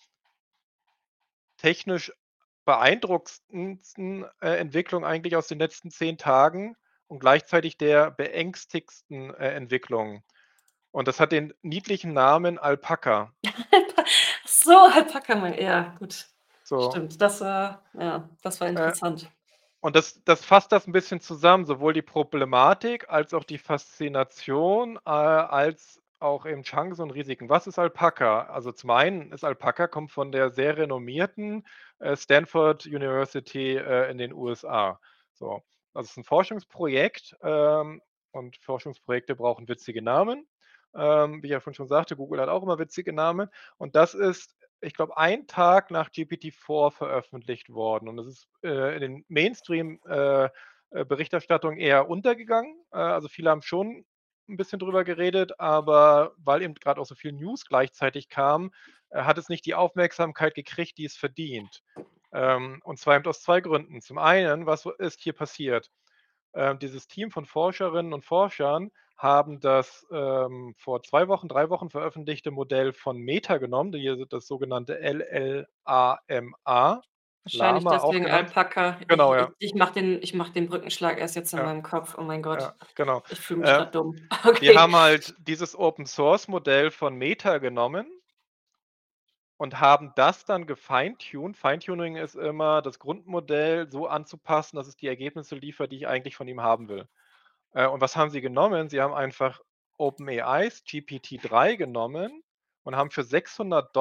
technisch beeindruckendsten, äh, Entwicklung eigentlich aus den letzten 10 Tagen und gleichzeitig der beängstigsten, äh, Entwicklung. Und das hat den niedlichen Namen Alpaka. <laughs> Ach so, Alpaka mein ja, gut. So. Stimmt, das war ja, das war Äh, interessant. und das das fasst das 'n bisschen zusammen, sowohl die Problematik als auch die Faszination, äh, als auch eben Chancen und Risiken. Was ist Alpaka? Also, zum einen ist Alpaka kommt von der sehr renommierten, äh, Stanford University, äh, in den USA. So, also es ist 'n Forschungsprojekt, ähm, und Forschungsprojekte brauchen witzige Namen. Ähm, wie ich ja vorhin schon sagte, Google hat auch immer witzige Namen. Und das ist, ich glaube, ein Tag nach GPT-4 veröffentlicht worden. Und das ist, äh, in den Mainstream äh, äh, Berichterstattung eher untergegangen. Also viele haben schon 'n bisschen drüber geredet, aber weil eben grad auch so viel News gleichzeitig kam, äh, hat es nicht die Aufmerksamkeit gekriegt, die es verdient. Ähm, und zwar eben aus 2 Gründen. Zum einen, was ist hier passiert? Ähm, dieses Team von Forscherinnen und Forschern haben das, ähm, vor 2 Wochen, 3 Wochen veröffentlichte Modell von Meta genommen, die das sogenannte LLaMA, Wahrscheinlich auch deswegen genannt. Alpaka. Ich Genau, ich ja. ich mache den ich mache den Brückenschlag erst jetzt in Ja. meinem Kopf. Oh mein Gott. Ja, genau. Ich fühle mich Äh, grad dumm. die <laughs> Okay. haben halt dieses Open-Source-Modell von Meta genommen und haben das dann gefine-tuned. Fine-Tuning ist immer, das Grundmodell so anzupassen, dass es die Ergebnisse liefert, die ich eigentlich von ihm haben will. Äh, und was haben sie genommen? Sie haben einfach OpenAI's GPT-3 genommen und haben für 600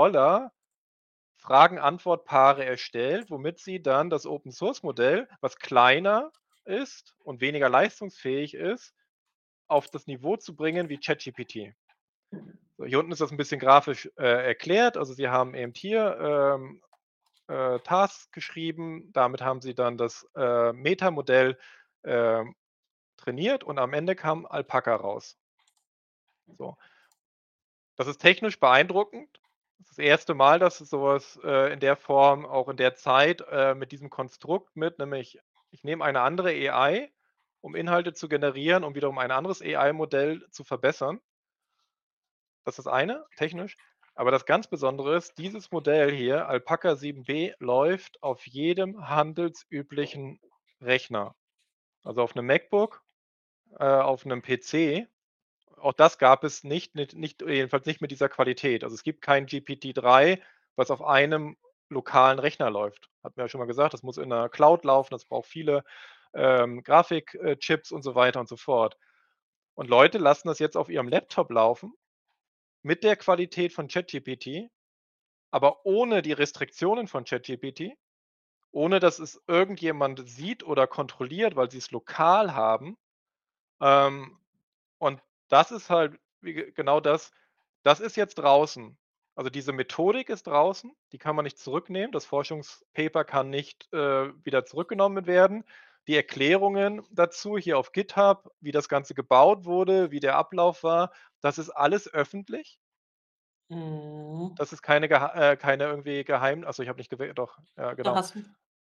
Fragen-Antwort-Paare erstellt, womit sie dann das Open-Source-Modell, was kleiner ist und weniger leistungsfähig ist, auf das Niveau zu bringen wie ChatGPT. So, hier unten ist das 'n bisschen grafisch, äh, erklärt. Also, sie haben eben hier, ähm, äh, Tasks geschrieben. Damit haben sie dann das, äh, Meta-Modell, ähm, trainiert und am Ende kam Alpaka raus. So. Das ist technisch beeindruckend. Das 1. Mal, dass es so was, äh, in der Form auch in der Zeit, äh, mit diesem Konstrukt mit nämlich ich nehme eine andere AI, um Inhalte zu generieren, um wiederum ein anderes AI-Modell zu verbessern. Das ist das eine, technisch. Aber das ganz Besondere ist, dieses Modell hier, Alpaka 7b, läuft auf jedem handelsüblichen Rechner. Also, auf 'nem MacBook, äh, auf 'nem PC. Auch das gab es nicht nicht jedenfalls nicht mit dieser Qualität. Also, es gibt kein GPT-3, was auf einem lokalen Rechner läuft. Hatten wir ja schon mal gesagt, das muss in 'ner Cloud laufen, das braucht viele, ähm, Grafik äh, und so weiter und so fort. Und Leute lassen das jetzt auf ihrem Laptop laufen mit der Qualität von ChatGPT, aber ohne die Restriktionen von ChatGPT, ohne dass es irgendjemand sieht oder kontrolliert, weil sie's lokal haben. Ähm, und das ist halt genau das das ist jetzt draußen. Also, diese Methodik ist draußen, die kann man nicht zurücknehmen. Das Forschungspaper kann nicht, äh, wieder zurückgenommen werden. Die Erklärungen dazu hier auf GitHub, wie das Ganze gebaut wurde, wie der Ablauf war, das ist alles öffentlich. Mhm. Das ist keine äh, keine irgendwie geheim ach so, ich habe nicht gewe doch, ja, genau.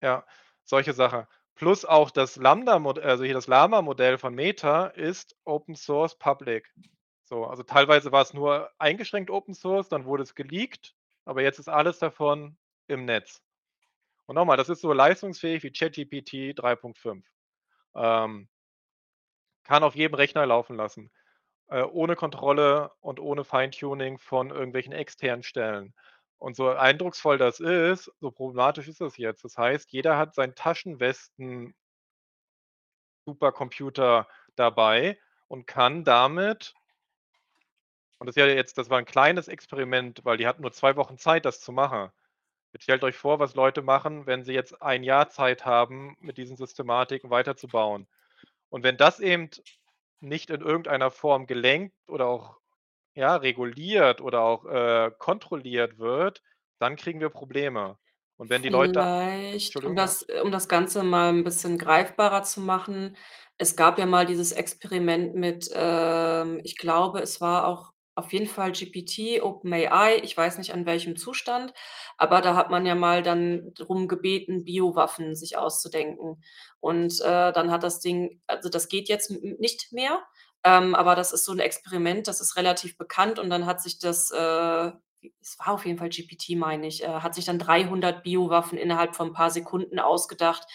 Ja, solche Sache. Plus auch das Lambda-Mod also, hier das Llama-Modell von Meta ist Open Source Public. So, also, teilweise war's nur eingeschränkt Open Source, dann wurde es geleakt, aber jetzt ist alles davon im Netz. Und noch mal, das ist so leistungsfähig wie ChatGPT 3.5. Ähm kann auf jedem Rechner laufen lassen, äh, ohne Kontrolle und ohne Fine-Tuning von irgendwelchen externen Stellen. Und so eindrucksvoll das ist, so problematisch ist das jetzt. Das heißt, jeder hat seinen Taschenwesten Supercomputer dabei und kann damit und das ja jetzt das war 'n kleines Experiment, weil die hatten nur 2 Wochen Zeit, das zu machen. Jetzt stellt euch vor, was Leute machen, wenn sie jetzt 1 Jahr Zeit haben, mit diesen Systematiken weiterzubauen. Und wenn das eben nicht in irgendeiner Form gelenkt oder auch, ja, reguliert oder auch, äh, kontrolliert wird, dann kriegen wir Probleme. Und wenn die Leute Vielleicht, um Entschuldigung, das um das Ganze mal 'n bisschen greifbarer zu machen. Es gab ja mal dieses Experiment mit, ähm ich glaube, es war auch auf jeden Fall GPT, OpenAI, ich weiß nicht, an welchem Zustand, aber da hat man ja mal dann drum gebeten, Biowaffen sich auszudenken. Und, äh, dann hat das Ding also, das geht jetzt n n nicht mehr, ähm, aber das ist so 'n Experiment, das ist relativ bekannt und dann hat sich das, äh es war auf jeden Fall GPT, meine ich, äh, hat sich dann 300 Biowaffen innerhalb von 'n paar Sekunden ausgedacht.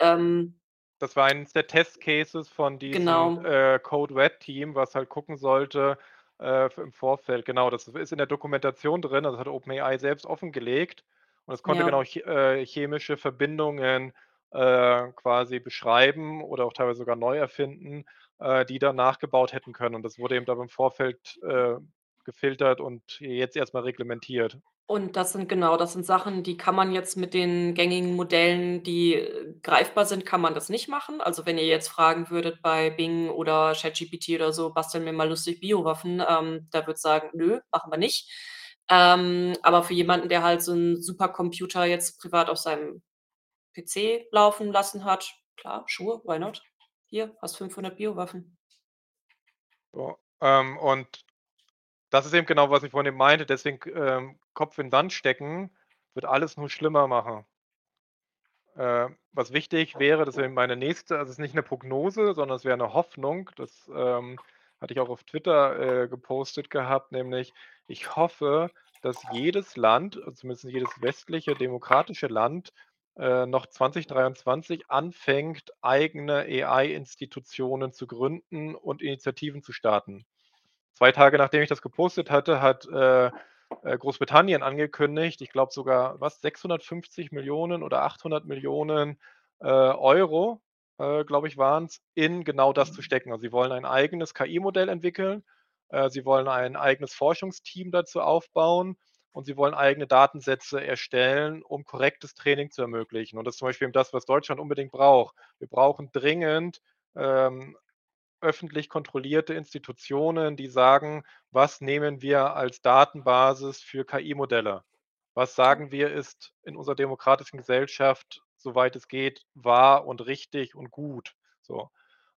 Ähm Das war eins der Test Cases von diesem, Genau. äh, Code Red Team, was halt gucken sollte, äh, im Vorfeld. Genau, das ist in der Dokumentation drin, also, das hat OpenAI selbst offengelegt. Und es konnte genau Ja. ch äh, chemische Verbindungen, äh, quasi beschreiben oder auch teilweise sogar neu erfinden, äh, die dann nachgebaut hätten können. Und das wurde eben dann im Vorfeld, äh, gefiltert und jetzt erst mal reglementiert. Und das sind genau, das sind Sachen, die kann man jetzt mit den gängigen Modellen, die, äh, greifbar sind kann man das nicht machen. Also, wenn ihr jetzt fragen würdet bei Bing oder ChatGPT oder so: „Bastel mir mal lustig Biowaffen“, ähm, der wird sagen: „Nö, machen wir nicht.“ Ähm, aber für jemanden, der halt so 'n Supercomputer jetzt privat auf seinem PC laufen lassen hat, klar, sure, why not? Hier, hast 500 Biowaffen. So, ähm, und das ist eben genau, was ich vorhin meinte, deswegen ähm, Kopf in Sand stecken wird alles nur schlimmer machen. Äh, was wichtig wäre, das wäre meine nächste also, es ist nicht 'ne Prognose, sondern es wäre 'ne Hoffnung. Das, ähm, hatte ich auch auf Twitter, äh, gepostet gehabt, nämlich ich hoffe, dass jedes Land, zumindest jedes westliche demokratische Land, äh, noch 2023 anfängt, eigene AI-Institutionen zu gründen und Initiativen zu starten. 2 Tage nachdem ich das gepostet hatte, hat, äh, äh, Großbritannien angekündigt, ich glaube sogar, was, 650.000.000 oder 800.000.000, äh, Euro, äh, glaube ich, waren's, in genau das zu stecken. Also, sie wollen ein eigenes KI-Modell entwickeln, äh, sie wollen ein eigenes Forschungsteam dazu aufbauen und sie wollen eigene Datensätze erstellen, um korrektes Training zu ermöglichen. Und das ist zum Beispiel eben das, was Deutschland unbedingt braucht. Wir brauchen dringend, ähm, öffentlich kontrollierte Institutionen, die sagen: „Was nehmen wir als Datenbasis für KI-Modelle? Was sagen wir, ist in unserer demokratischen Gesellschaft, soweit es geht, wahr und richtig und gut?“ So,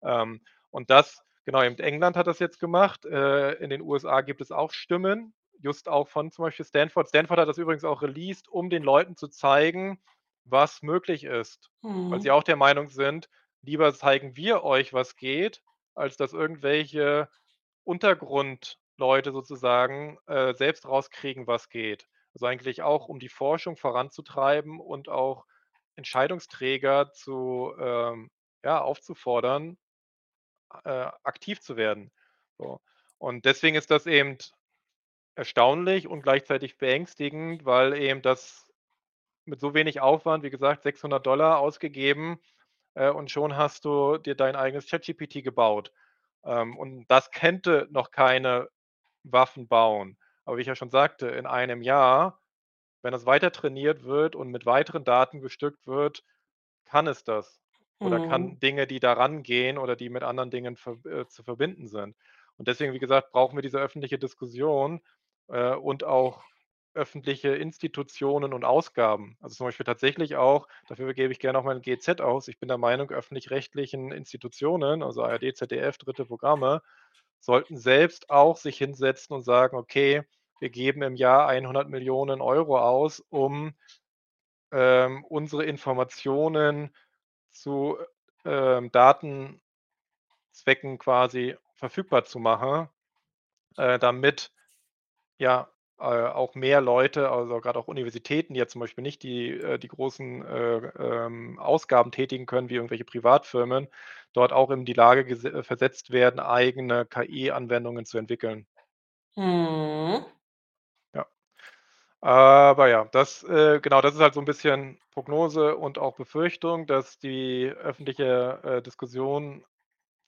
ähm, und das genau, England hat das jetzt gemacht. Äh, in den USA gibt es auch Stimmen, just auch von zum Beispiel Stanford. Stanford hat das übrigens auch released, um den Leuten zu zeigen, was möglich ist, weil sie Mhm. auch der Meinung sind: „Lieber zeigen wir euch, was geht, als dass irgendwelche Untergrundleute sozusagen, äh, selbst rauskriegen, was geht.“ Also, eigentlich auch, um die Forschung voranzutreiben und auch Entscheidungsträger zu ähm, ja, aufzufordern, äh, aktiv zu werden. So, und deswegen ist das eben erstaunlich und gleichzeitig beängstigend, weil eben das mit so wenig Aufwand, wie gesagt, 600 $ ausgegeben, äh, und schon hast du dir dein eigenes ChatGPT gebaut. Ähm, und das könnte noch keine Waffen bauen. Aber wie ich ja schon sagte, in einem Jahr, wenn das weiter trainiert wird und mit weiteren Daten bestückt wird, kann es das oder Mhm. kann Dinge, die da rangehen oder die mit anderen Dingen verb äh, zu verbinden sind. Und deswegen, wie gesagt, brauchen wir diese öffentliche Diskussion, äh, und auch öffentliche Institutionen und Ausgaben. Also, zum Beispiel tatsächlich auch dafür gebe ich gerne auch mein GEZ aus. Ich bin der Meinung, öffentlich-rechtlichen Institutionen, also ARD, ZDF, 3. Programme, sollten selbst auch sich hinsetzen und sagen: „Okay, wir geben im Jahr 100.000.000 € aus, um, ähm, unsere Informationen zu, ähm, Datenzwecken quasi verfügbar zu machen, äh, damit, ja, äh, auch mehr Leute, also, grad auch Universitäten, die ja zum Beispiel nicht die äh, die großen, äh, ähm, Ausgaben tätigen können wie irgendwelche Privatfirmen, dort auch in die Lage versetzt werden, eigene KI-Anwendungen zu entwickeln. Mhm. Ja. Aber ja, das genau, das ist halt so 'n bisschen Prognose und auch Befürchtung, dass die öffentliche, Diskussion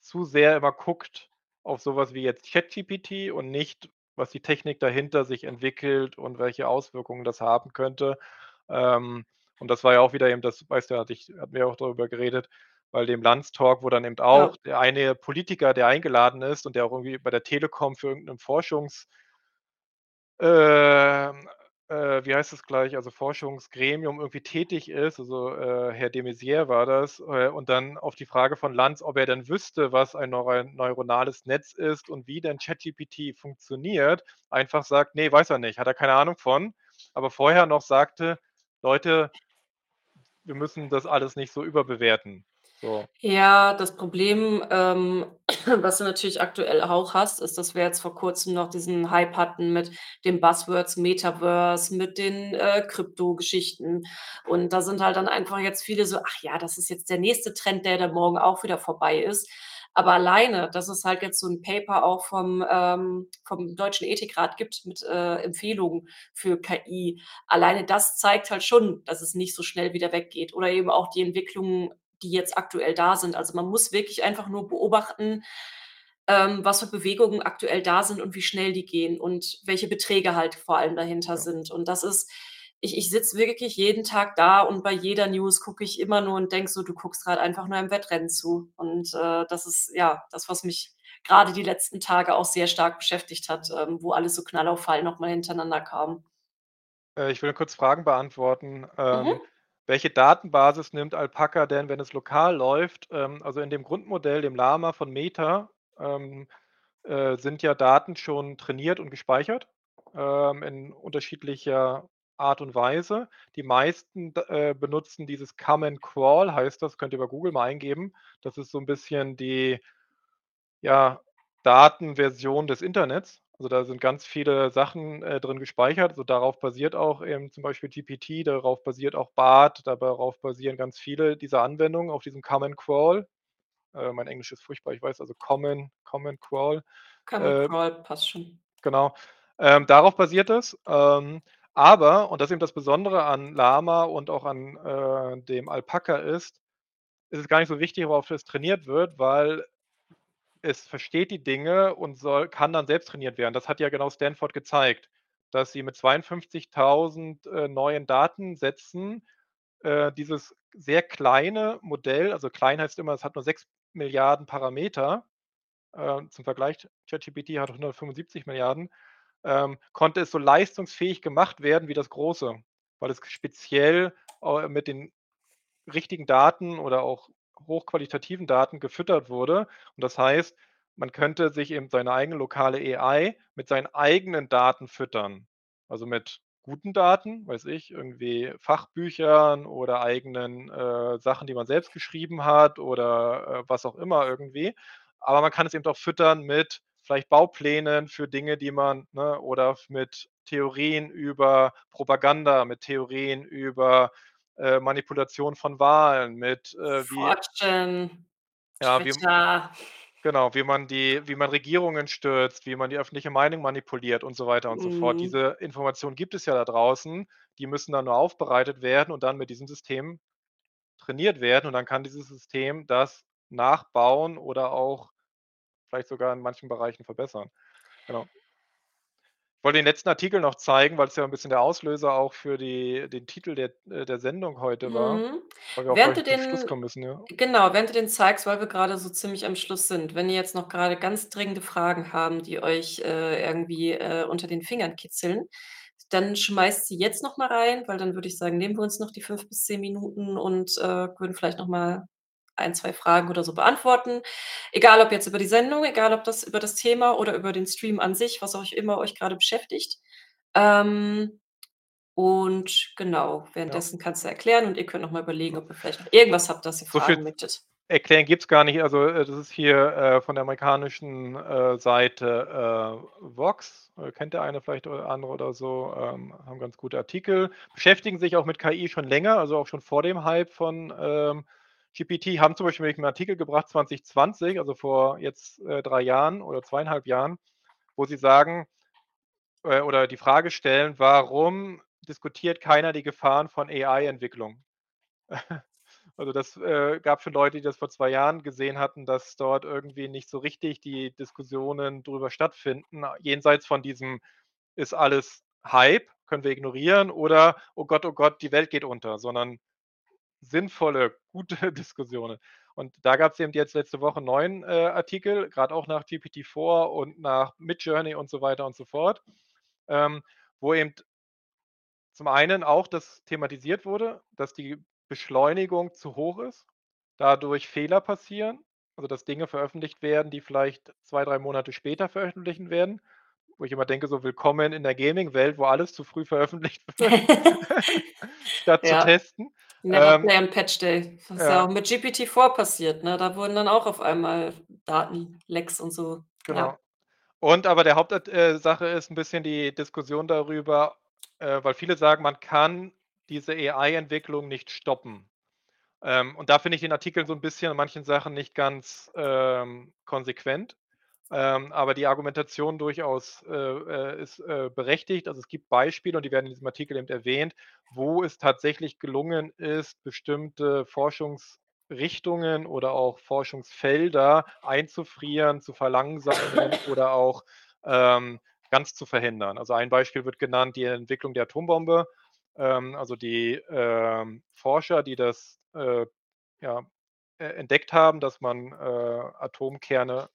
zu sehr immer guckt auf so was wie jetzt ChatGPT und nicht, was die Technik dahinter sich entwickelt und welche Auswirkungen das haben könnte. Ähm, und das war ja auch wieder eben das weißt du, hatte ich hatten wir auch darüber geredet, bei dem Landstalk, wo dann eben auch Ja. der eine Politiker, der eingeladen ist und der auch irgendwie bei der Telekom für irgend 'nen Forschungs ähm, äh, wie heißt das gleich, also, Forschungsgremium irgendwie tätig ist, also, äh, Herr de Maizière war das, äh, und dann auf die Frage von Lanz, ob er denn wüsste, was ein neuro neuronales Netz ist und wie denn ChatGPT funktioniert, einfach sagt: „Ne, weiß er nicht, hat er keine Ahnung von.“ Aber vorher noch sagte: „Leute, wir müssen das alles nicht so überbewerten.“ So. Ja, das Problem, ähm, <clears throat> was du natürlich aktuell auch hast, ist, dass wir jetzt vor Kurzem noch diesen Hype hatten mit den Buzzwords Metaverse, mit den, äh, Kryptogeschichten. Und da sind halt dann einfach jetzt viele so: „Ach ja, das ist jetzt der nächste Trend, der dann morgen auch wieder vorbei ist.“ Aber alleine, dass es halt jetzt so 'n Paper auch vom ähm, vom Deutschen Ethikrat gibt mit, äh, Empfehlungen für KI. Alleine das zeigt halt schon, dass es nicht so schnell wieder weggeht oder eben auch die Entwicklungen, die jetzt aktuell da sind. Also, man muss wirklich einfach nur beobachten ähm, was für Bewegungen aktuell da sind und wie schnell die gehen und welche Beträge halt vor allem dahinter Ja. sind. Und das ist ich ich sitze wirklich jeden Tag da und bei jeder News gucke ich immer nur und denke so: „Du guckst grad einfach nur einem Wettrennen zu.“ Und, äh, das ist, ja, das, was mich grade die letzten Tage auch sehr stark beschäftigt hat, ähm, wo alles so Knall auf Fall noch mal hintereinander kam. Äh, ich will kurz Fragen beantworten. Ähm, Mhm. Welche Datenbasis nimmt Alpaca denn, wenn es lokal läuft? Ähm, also, in dem Grundmodell, dem Llama von Meta, ähm, äh, sind ja Daten schon trainiert und gespeichert, ähm, in unterschiedlicher Art und Weise. Die meisten äh, benutzen dieses Come and Crawl, heißt das, könnt ihr bei Google mal eingeben. Das ist so 'n bisschen die ja, Datenversion des Internets. Also, da sind ganz viele Sachen, äh, drin gespeichert. Also, darauf basiert auch eben zum Beispiel GPT, darauf basiert auch Bard, darauf basieren ganz viele dieser Anwendungen auf diesem Come and Crawl. Äh, mein Englisch ist furchtbar, ich weiß, also Common Come and Crawl. Come and Äh Crawl passt schon. Genau. Ähm, darauf basiert es. Ähm, aber, und das ist eben das Besondere an Llama und auch an, äh, dem Alpaca ist, ist es gar nicht so wichtig, worauf das trainiert wird, weil es versteht die Dinge und soll kann dann selbst trainiert werden. Das hat ja genau Stanford gezeigt, dass sie mit 52.000, äh, neuen Datensätzen, äh, dieses sehr kleine Modell also, klein heißt immer, es hat nur 6.000.000.000 Parameter. Ähm, zum Vergleich, ChatGPT hat 175.000.000.000, ähm, konnte es so leistungsfähig gemacht werden wie das Große, weil es speziell, äh, mit den richtigen Daten oder auch hochqualitativen Daten gefüttert wurde. Und das heißt, man könnte sich eben seine eigene lokale AI mit seinen eigenen Daten füttern. Also, mit guten Daten, weiß ich, irgendwie Fachbüchern oder eigenen, äh, Sachen, die man selbst geschrieben hat oder, äh, was auch immer irgendwie. Aber man kann es eben auch füttern mit vielleicht Bauplänen für Dinge, die man ne, oder mit Theorien über Propaganda, mit Theorien über, äh, Manipulation von Wahlen, mit, äh, wie 4chan, ja, wie genau, wie man die wie man Regierungen stürzt, wie man die öffentliche Meinung manipuliert und so weiter und so fort. Mhm. Diese Informationen gibt es ja da draußen, die müssen dann nur aufbereitet werden und dann mit diesem System trainiert werden. Und dann kann dieses System das nachbauen oder auch vielleicht sogar in manchen Bereichen verbessern. Genau. Wollte den letzten Artikel noch zeigen, weil es ja 'n bisschen der Auslöser auch für die den Titel der äh, der Sendung heute war, Mhm. weil wir auch Während du gleich zum Schluss den kommen müssen, ja. genau, während du den zeigst, weil wir grade so ziemlich am Schluss sind. Wenn ihr jetzt noch grade ganz dringende Fragen haben, die euch, äh, irgendwie, äh, unter den Fingern kitzeln, dann schmeißt sie jetzt noch mal rein, weil dann würde ich sagen, nehmen wir uns noch die 5 bis 10 Minuten und, äh, würden vielleicht noch mal 1, 2 Fragen oder so beantworten. Egal ob jetzt über die Sendung, egal ob das über das Thema oder über den Stream an sich, was euch immer euch grade beschäftigt. Ähm, und genau, Ja. währenddessen kannst du erklären und ihr könnt noch mal überlegen, Ja. ob ihr vielleicht noch irgendwas habt, das ihr So fragen möchtet. erklären gibt's gar nicht. Also, äh, das ist hier, äh, von der amerikanischen, äh, Seite, äh, Vox. Äh, kennt der eine vielleicht oder andere oder so, ähm, haben ganz gute Artikel, beschäftigen sich auch mit KI schon länger, also auch schon vor dem Hype von, ähm, GPT, haben zum Beispiel nämlich 'n Artikel gebracht 2020, also vor jetzt, äh, 3 Jahren oder 2 1/2 Jahren, wo sie sagen äh, oder die Frage stellen: „Warum diskutiert keiner die Gefahren von AI-Entwicklung?“ <laughs> Also, das, äh, gab schon Leute, die das vor 2 Jahren gesehen hatten, dass dort irgendwie nicht so richtig die Diskussionen drüber stattfinden, jenseits von diesem: „Ist alles Hype, können wir ignorieren“ oder: „Oh Gott, oh Gott, die Welt geht unter“, sondern sinnvolle, gute <laughs> Diskussionen. Und da gab's eben jetzt letzte Woche 'n neuen, äh, Artikel, grad auch nach GPT-4 und nach Midjourney und so weiter und so fort, ähm, wo eben zum einen auch das thematisiert wurde, dass die Beschleunigung zu hoch ist, dadurch Fehler passieren, also, dass Dinge veröffentlicht werden, die vielleicht 2, 3 Monate später veröffentlichen werden, wo ich immer denke, so willkommen in der Gaming-Welt, wo alles zu früh veröffentlicht <laughs> wird, <laughs> statt zu Ja, testen. Never Ähm play on Patch Day. Das ist ja Ja. auch mit GPT-4 passiert, ne? Da wurden dann auch auf einmal Datenlecks und so, ja. Genau. Und aber der Haupt at äh, ist 'n bisschen die Diskussion darüber äh, weil viele sagen, man kann diese AI-Entwicklung nicht stoppen. Ähm, und da finde ich den Artikel so 'n bisschen an manchen Sachen nicht ganz, ähm, konsequent. Ähm, aber die Argumentation durchaus, äh, äh, ist, äh, berechtigt. Also, es gibt Beispiele und die werden in diesem Artikel eben erwähnt, wo es tatsächlich gelungen ist, bestimmte Forschungs Forschungsrichtungen oder auch Forschungsfelder einzufrieren, zu verlangsamen <coughs> oder auch, ähm, ganz zu verhindern. Also, ein Beispiel wird genannt, die Entwicklung der Atombombe. Ähm, also, die, ähm, Forscher, die das, äh, ja, e entdeckt haben, dass man, äh, Atomkerne,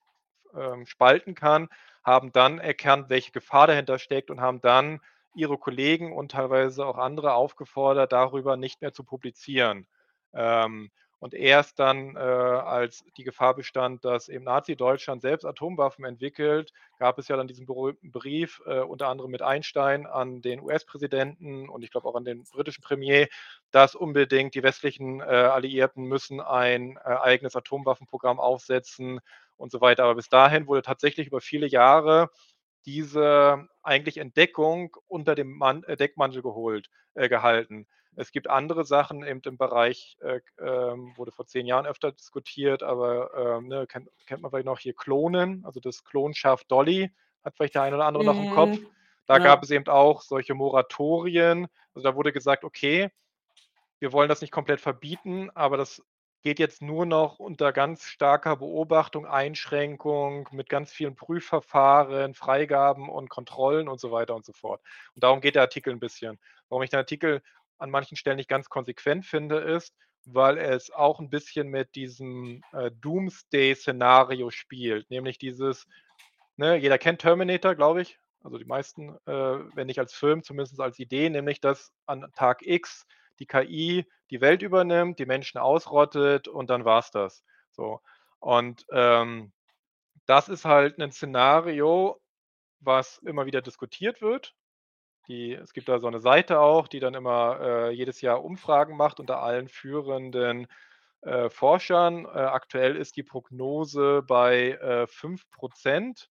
ähm, spalten kann, haben dann erkannt, welche Gefahr dahinter steckt und haben dann ihre Kollegen und teilweise auch andere aufgefordert, darüber nicht mehr zu publizieren. Ähm, und erst dann, äh, als die Gefahr bestand, dass eben Nazi-Deutschland selbst Atomwaffen entwickelt, gab es ja dann diesen berühmten Brief, äh, unter anderem mit Einstein an den US-Präsidenten und ich glaube auch an den britischen Premier, dass unbedingt die westlichen, äh, Alliierten müssen ein, äh, eigenes Atomwaffenprogramm aufsetzen und so weiter. Aber bis dahin wurde tatsächlich über viele Jahre diese eigentlich Entdeckung unter dem Man äh, Deckmantel geholt äh, gehalten. Es gibt andere Sachen eben im Bereich, äh, ähm, wurde vor 10 Jahren öfter diskutiert, aber, ähm, ne, kennt kennt man vielleicht noch hier Klonen, also das Klonschaf Dolly, hat vielleicht der eine oder andere noch im Kopf. Mhm. Da gab Ja. es eben auch solche Moratorien. Also, da wurde gesagt: „Okay, wir wollen das nicht komplett verbieten, aber das geht jetzt nur noch unter ganz starker Beobachtung, Einschränkung, mit ganz vielen Prüfverfahren, Freigaben und Kontrollen“ und so weiter und so fort. Und darum geht der Artikel 'n bisschen. Warum ich den Artikel an manchen Stellen nicht ganz konsequent finde, ist, weil es auch 'n bisschen mit diesem, äh, Doomsday-Szenario spielt, nämlich dieses ne, jeder kennt Terminator, glaube ich, also die meisten, äh, wenn nicht als Film, zumindest als Idee, nämlich dass an Tag X die KI die Welt übernimmt, die Menschen ausrottet und dann war's das. So. Und, ähm, das ist halt 'nen Szenario, was immer wieder diskutiert wird. Die es gibt da so 'ne Seite auch, die dann immer, äh, jedes Jahr Umfragen macht unter allen führenden, äh, Forschern. Äh, aktuell ist die Prognose bei, äh, 5 %,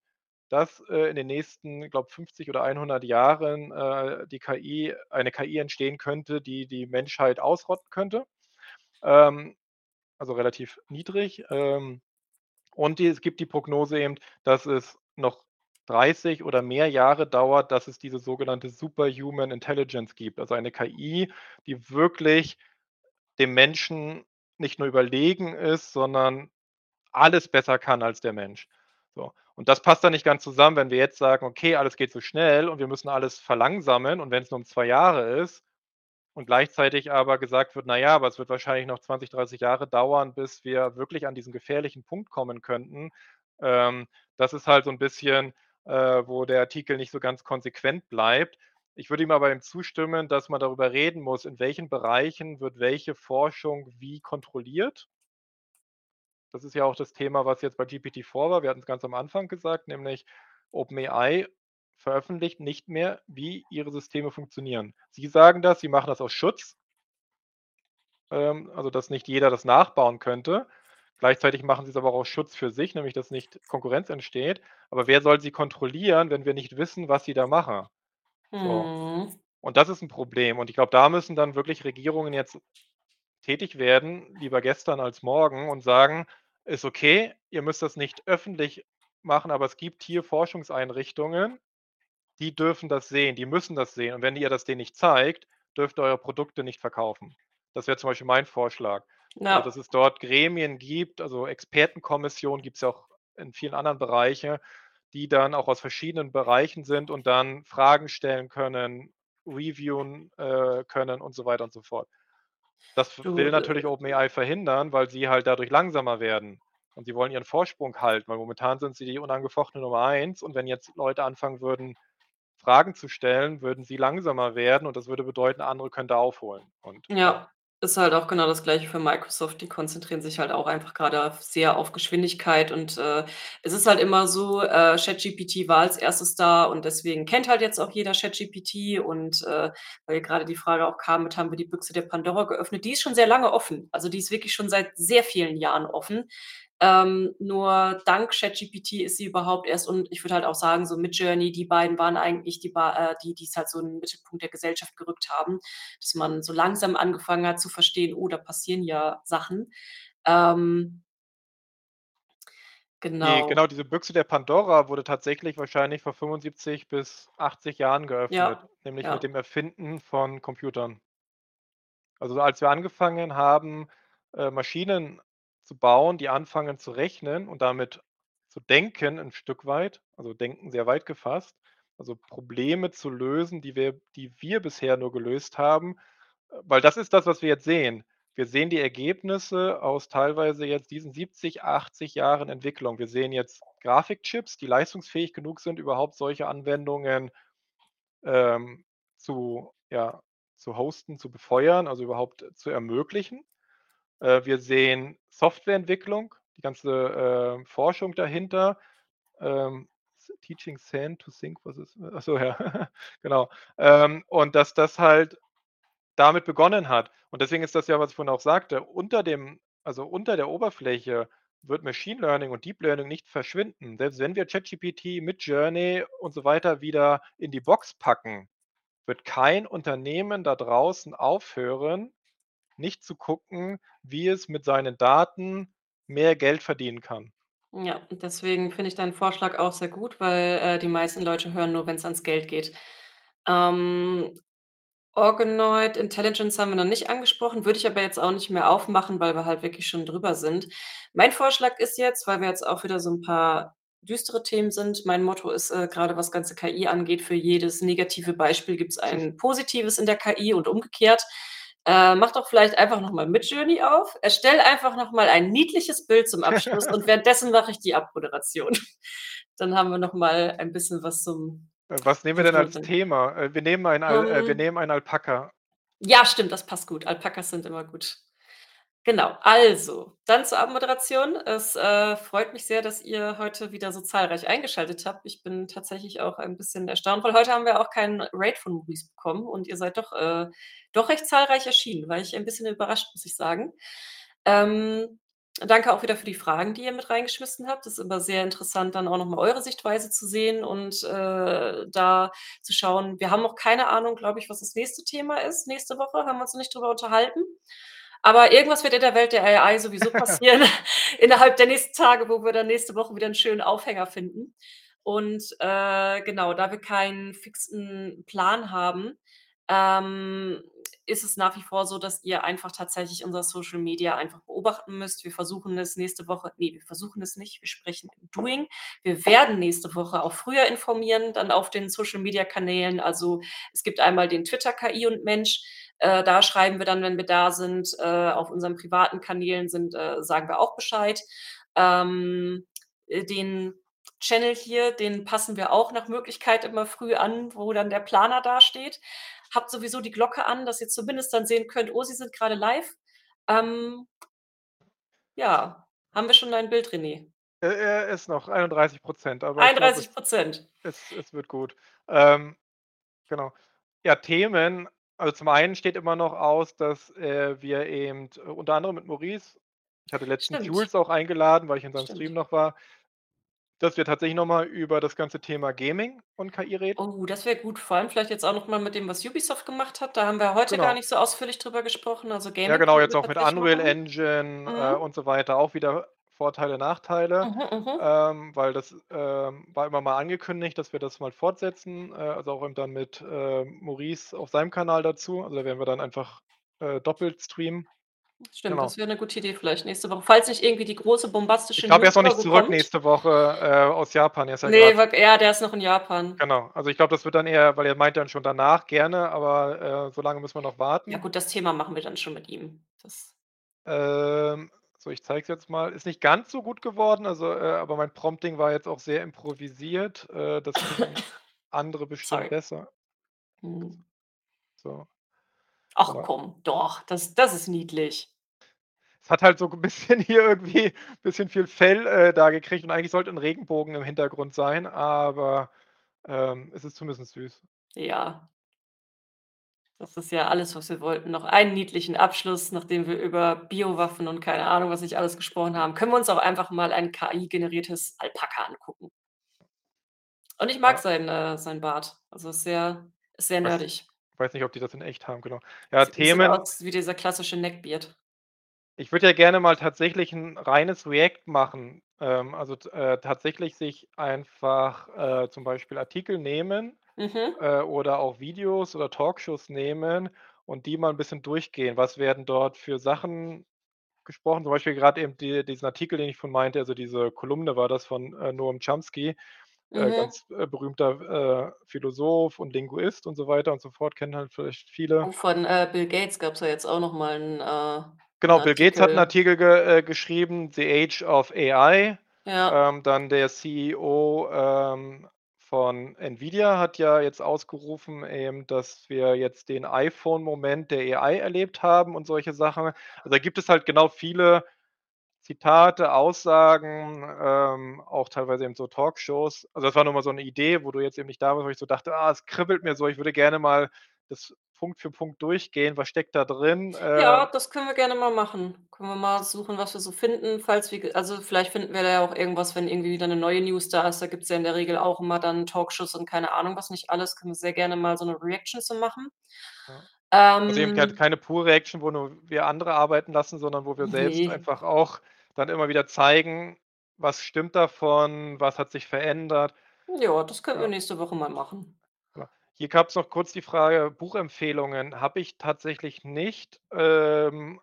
dass, äh, in den nächsten, glaube 50 oder 100 Jahren, äh, die KI eine KI entstehen könnte, die die Menschheit ausrotten könnte. Ähm, also relativ niedrig. Ähm, und die es gibt die Prognose eben, dass es noch 30 oder mehr Jahre dauert, dass es diese sogenannte Superhuman Intelligence gibt, also eine KI, die wirklich dem Menschen nicht nur überlegen ist, sondern alles besser kann als der Mensch. So. Und das passt dann nicht ganz zusammen, wenn wir jetzt sagen: „Okay, alles geht so schnell und wir müssen alles verlangsamen“ und wenn's nur um 2 Jahre ist und gleichzeitig aber gesagt wird: „Na ja, aber es wird wahrscheinlich noch 20, 30 Jahre dauern, bis wir wirklich an diesen gefährlichen Punkt kommen könnten.“ Ähm, das ist halt so 'n bisschen, äh, wo der Artikel nicht so ganz konsequent bleibt. Ich würde ihm aber eben zustimmen, dass man darüber reden muss, in welchen Bereichen wird welche Forschung wie kontrolliert. Das ist ja auch das Thema, was jetzt bei GPT-4 war. Wir hatten's ganz am Anfang gesagt, nämlich OpenAI veröffentlicht nicht mehr, wie ihre Systeme funktionieren. Sie sagen das, sie machen das aus Schutz ähm, also, dass nicht jeder das nachbauen könnte. Gleichzeitig machen sie's aber auch aus Schutz für sich, nämlich dass nicht Konkurrenz entsteht. Aber wer soll sie kontrollieren, wenn wir nicht wissen, was sie da machen? So. Mhm. Und das ist 'n Problem. Und ich glaube, da müssen dann wirklich Regierungen jetzt tätig werden, lieber gestern als morgen und sagen: „Ist okay, ihr müsst das nicht öffentlich machen, aber es gibt hier Forschungseinrichtungen, die dürfen das sehen, die müssen das sehen. Und wenn ihr das denen nicht zeigt, dürft ihr eure Produkte nicht verkaufen.“ Das wäre zum Beispiel mein Vorschlag. Also, dass es dort Gremien gibt, also Expertenkommissionen gibt's ja auch in vielen anderen Bereiche, die dann auch aus verschiedenen Bereichen sind und dann Fragen stellen können, reviewen, äh, können und so weiter und so fort. Das Du, will d natürlich OpenAI verhindern, weil sie halt dadurch langsamer werden. Und sie wollen ihren Vorsprung halten, weil momentan sind sie die unangefochtene Nummer 1 und wenn jetzt Leute anfangen würden, Fragen zu stellen, würden sie langsamer werden und das würde bedeuten, andere können da aufholen. Und ja. Ist halt auch genau das Gleiche für Microsoft. Die konzentrieren sich halt auch einfach grade auf sehr auf Geschwindigkeit und, äh, es ist halt immer so, äh, ChatGPT war als 1. da und deswegen kennt halt jetzt auch jeder ChatGPT und, äh, weil grade die Frage auch kam mit: „Haben wir die Büchse der Pandora geöffnet?“ Die ist schon sehr lange offen. Also, die ist wirklich schon seit sehr vielen Jahren offen. Ähm, nur dank ChatGPT ist sie überhaupt erst und ich würde halt auch sagen, so Midjourney, die beiden waren eigentlich die äh, die die's halt so in 'n Mittelpunkt der Gesellschaft gerückt haben, dass man so langsam angefangen hat zu verstehen: „Oh, da passieren ja Sachen.“ Ähm Die Genau. genau, diese Büchse der Pandora wurde tatsächlich wahrscheinlich vor 75 bis 80 Jahren geöffnet, Ja, nämlich mit ja. dem Erfinden von Computern. Also, als wir angefangen haben äh, Maschinen zu bauen, die anfangen zu rechnen und damit zu denken 'n Stück weit, also denken sehr weit gefasst, also Probleme zu lösen, die wir die wir bisher nur gelöst haben. Äh, weil das ist das, was wir jetzt sehen. Wir sehen die Ergebnisse aus teilweise jetzt diesen 70, 80 Jahren Entwicklung. Wir sehen jetzt Grafikchips, die leistungsfähig genug sind, überhaupt solche Anwendungen, ähm, zu ja, zu hosten, zu befeuern, also überhaupt zu ermöglichen. Äh, wir sehen Softwareentwicklung, die ganze, äh, Forschung dahinter, ähm, Teaching Sand to think, was ist ach so, <laughs> ja, genau. Ähm, und dass das halt damit begonnen hat. Und deswegen ist das ja, was ich vorhin auch sagte, unter dem also unter der Oberfläche wird Machine Learning und Deep Learning nicht verschwinden. Selbst wenn wir ChatGPT, Midjourney und so weiter wieder in die Box packen, wird kein Unternehmen da draußen aufhören, nicht zu gucken, wie es mit seinen Daten mehr Geld verdienen kann. Ja, deswegen finde ich deinen Vorschlag auch sehr gut, weil, äh, die meisten Leute hören nur, wenn's ans Geld geht. Ähm, Organoid Intelligence haben wir noch nicht angesprochen, würde ich aber jetzt auch nicht mehr aufmachen, weil wir halt wirklich schon drüber sind. Mein Vorschlag ist jetzt, weil wir jetzt auch wieder so 'n paar düstere Themen sind mein Motto ist, äh, grade was ganze KI angeht: „Für jedes negative Beispiel gibt's <laughs> ein positives in der KI und umgekehrt.“ Äh, mach doch vielleicht einfach noch mal Midjourney auf, erstell einfach noch mal ein niedliches Bild zum Abschluss und währenddessen mache ich die Abmoderation. <laughs> Dann haben wir noch mal ein bisschen was zum Äh, was nehmen wir denn als. Thema? Äh, wir nehmen ein Al äh, wir Ähm nehmen ein Alpaka. Ja, stimmt, das passt gut. Alpakas sind immer gut. Genau, also, dann zur Abmoderation. Es, äh, freut mich sehr, dass ihr heute wieder so zahlreich eingeschaltet habt. Ich bin tatsächlich auch ein bisschen erstaunt, weil heute haben wir auch keinen Raid von Maurice bekommen und ihr seid doch, äh doch recht zahlreich erschienen. War ich ein bisschen überrascht, muss ich sagen. Ähm, danke auch wieder für die Fragen, die ihr mit reingeschmissen habt. Das ist immer sehr interessant, dann auch noch mal eure Sichtweise zu sehen und, äh, da zu schauen wir haben noch keine Ahnung, glaube ich, was das nächste Thema ist. Nächste Woche haben wir uns noch nicht drüber unterhalten. Aber irgendwas wird in der Welt der AI sowieso <laughs> passieren <laughs> innerhalb der nächsten Tage, wo wir dann nächste Woche wieder 'n schönen Aufhänger finden. Und, äh, genau, da wir keinen fixen Plan haben, ähm, ist es nach wie vor so, dass ihr einfach tatsächlich unser Social Media einfach beobachten müsst. Wir versuchen es nächste Woche ne, wir versuchen es nicht, wir sprechen im Doing. Wir werden nächste Woche auch früher informieren, dann auf den Social Media Kanälen. Also, es gibt einmal den Twitter KI und Mensch, äh, da schreiben wir dann, wenn wir da sind. Äh, auf unseren privaten Kanälen sind äh, sagen wir auch Bescheid. Ähm, äh, den Channel hier, den passen wir auch nach Möglichkeit immer früh an, wo dann der Planer dasteht. Habt sowieso die Glocke an, dass ihr zumindest dann sehen könnt: „Oh, sie sind grade live.“ Ähm ja, haben wir schon dein Bild, René? Er ist noch 31 %, aber ich glaube, es 31 %. es es wird gut. Ähm, genau. Ja, Themen also, zum einen steht immer noch aus, dass, äh, wir eben unter anderem mit Maurice ich hatte letztens Stimmt. Jules auch eingeladen, weil ich in seinem Stream Stimmt. noch war dass wir tatsächlich noch mal über das ganze Thema Gaming und KI reden. Oh, das wäre gut, vor allem vielleicht jetzt auch noch mal mit dem, was Ubisoft gemacht hat. Da haben wir heute gar Genau. nicht so ausführlich drüber gesprochen. Also, Ja, Gaming genau, könnten jetzt auch mit Unreal machen. Engine, äh, Mhm. und so weiter, auch wieder Vorteile, Nachteile, Mhm, mhm. ähm, weil das, ähm, war immer mal angekündigt, dass wir das mal fortsetzen, äh, also auch eben dann mit, äh, Maurice auf seinem Kanal dazu. Also, da werden wir dann einfach, äh, doppelt streamen. Stimmt, Genau. das wäre 'ne gute Idee vielleicht nächste Woche. Falls nicht irgendwie die große Ich bombastische glaube, er ist noch nicht zurück kommt. nächste Woche, äh, aus Japan. Er ist ja Ne, grad ja, der ist noch in Japan. Genau. Also, ich glaube, das wird dann eher weil er meinte dann schon danach gerne, aber, äh, so lange müssen wir noch Ja warten. gut, das Thema machen wir dann schon mit ihm. Das Ähm, so, ich zeige es jetzt mal. Ist nicht ganz so gut geworden, also, äh, aber mein Prompting war jetzt auch sehr improvisiert. Äh, das <laughs> andere bestimmt Sorry. besser. Mhm. So. Ach Genau. komm, doch, das das ist niedlich. Es hat halt so 'n bisschen <laughs> hier irgendwie bisschen viel Fell, äh, da gekriegt und eigentlich sollte 'n Regenbogen im Hintergrund sein, aber, ähm, es ist zumindest süß. Ja. Das ist ja alles, was wir wollten. Noch einen niedlichen Abschluss, nachdem wir über Biowaffen und keine Ahnung, was nicht alles gesprochen haben, können wir uns auch einfach mal ein KI-generiertes Alpaka angucken. Und ich mag Ja. seinen, äh seinen Bart. Also, ist sehr ist sehr Weiß nerdig. weiß nicht, ob die das in echt haben, genau. Ja, Sieht Themen aus wie dieser klassische Neckbeard. Ich würde ja gerne mal tatsächlich 'n reines React machen. Ähm, also, äh, tatsächlich sich einfach, äh, zum Beispiel Artikel nehmen, Mhm. äh, oder auch Videos oder Talkshows nehmen und die mal 'n bisschen durchgehen. Was werden dort für Sachen gesprochen. Zum Beispiel grad eben die diesen Artikel, den ich vorhin meinte, also diese Kolumne war das von, äh, Noam Chomsky, äh, Mhm. ganz, äh, berühmter, äh, Philosoph und Linguist und so weiter und so fort, kennen halt vielleicht viele. Und von, äh, Bill Gates gab's ja jetzt auch noch mal 'n äh, 'n Genau, Bill Gates hat 'n Artikel. Artikel ge äh, geschrieben, „The Age of AI“. Ja. Ähm, dann der CEO, ähm, von Nvidia hat ja jetzt ausgerufen eben, dass wir jetzt den iPhone-Moment der AI erlebt haben und solche Sachen. Also, da gibt es halt genau viele Zitate, Aussagen, ähm, auch teilweise eben so Talkshows. Also, das war nur mal so 'ne Idee, wo du jetzt eben nicht da warst, wo ich so dachte: „Ah, es kribbelt mir so, ich würde gerne mal das Punkt für Punkt durchgehen. Was steckt da drin?“ Ja, Ähm das können wir gerne mal machen. Können wir mal suchen, was wir so finden, falls wir also, vielleicht finden wir da ja auch irgendwas, wenn irgendwie wieder 'ne neue News da ist. Da gibt's ja in der Regel auch immer dann Talkshows und keine Ahnung was nicht alles. Können wir sehr gerne mal so 'ne Reaction zu machen. Ja. Also, eben kei Ähm keine pure Action, wo nur wir andere arbeiten lassen, sondern wo wir selbst Ne. einfach auch dann immer wieder zeigen, was stimmt davon, was hat sich verändert. Ja, das könnten wir Ja. nächste Woche mal machen. Hier gab's noch kurz die Frage, Buchempfehlungen habe ich tatsächlich nicht. Ähm,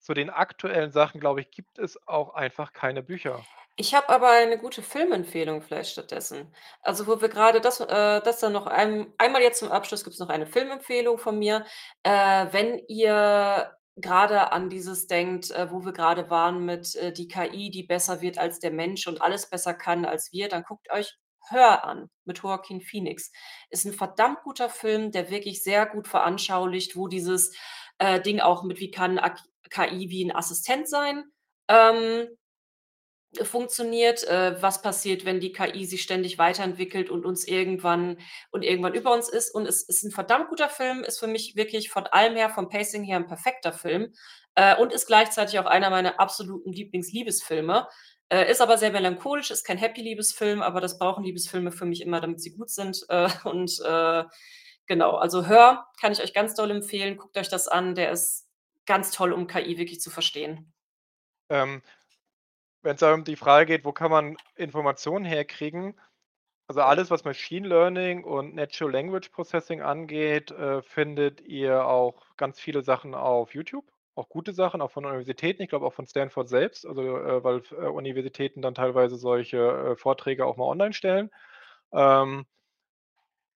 zu den aktuellen Sachen, glaube ich, gibt es auch einfach keine Bücher. Ich habe aber eine gute Filmempfehlung vielleicht stattdessen. Also, wo wir grade das äh, das dann noch ein einmal jetzt zum Abschluss gibt's noch eine Filmempfehlung von mir. Äh, wenn ihr grade an dieses denkt, äh, wo wir grade waren mit, äh, die KI, die besser wird als der Mensch und alles besser kann als wir, dann guckt euch „Her“ an mit Joaquin Phoenix. Ist 'n verdammt guter Film, der wirklich sehr gut veranschaulicht, wo dieses, äh, Ding auch mit wie kann KI wie 'n Assistent sein, ähm, funktioniert. Äh, was passiert, wenn die KI sich ständig weiterentwickelt und uns irgendwann und irgendwann über uns ist. Und es ist 'n verdammt guter Film, ist für mich wirklich von allem her, vom Pacing her 'n perfekter Film, äh, und ist gleichzeitig auch einer meiner absoluten Lieblings-Liebesfilme. Äh, ist aber sehr melancholisch, ist kein Happy-Liebesfilm, aber das brauchen Liebesfilme für mich immer, damit sie gut sind. <laughs> Äh, und, äh, genau, also „Her“ kann ich euch ganz doll empfehlen. Guckt euch das an, der ist ganz toll, um KI wirklich zu verstehen. Ähm, wenn's da um die Frage geht, wo kann man Informationen herkriegen? Also, alles, was Machine Learning und Natural Language Processing angeht, äh, findet ihr auch ganz viele Sachen auf YouTube, auch gute Sachen, auch von Universitäten, ich glaube auch von Stanford selbst, also, äh, weil äh, Universitäten dann teilweise solche, äh, Vorträge auch mal online stellen. Ähm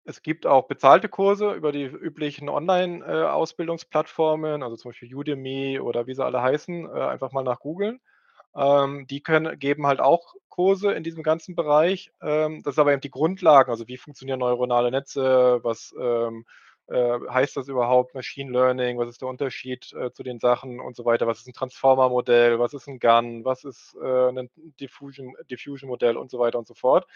es gibt auch bezahlte Kurse über die üblichen Online äh, also, zum Beispiel Udemy oder wie sie alle heißen, äh, einfach mal nach googeln. Ähm, die können geben halt auch Kurse in diesem ganzen Bereich. Ähm, das ist aber eben die Grundlagen, also, wie funktionieren neuronale Netze? Was, ähm, äh, heißt das überhaupt Machine Learning? Was ist der Unterschied, äh, zu den Sachen und so weiter? Was ist 'n Transformer-Modell? Was ist 'n GAN? Was ist, äh, Diffusion Diffusion-Modell und so weiter und so fort.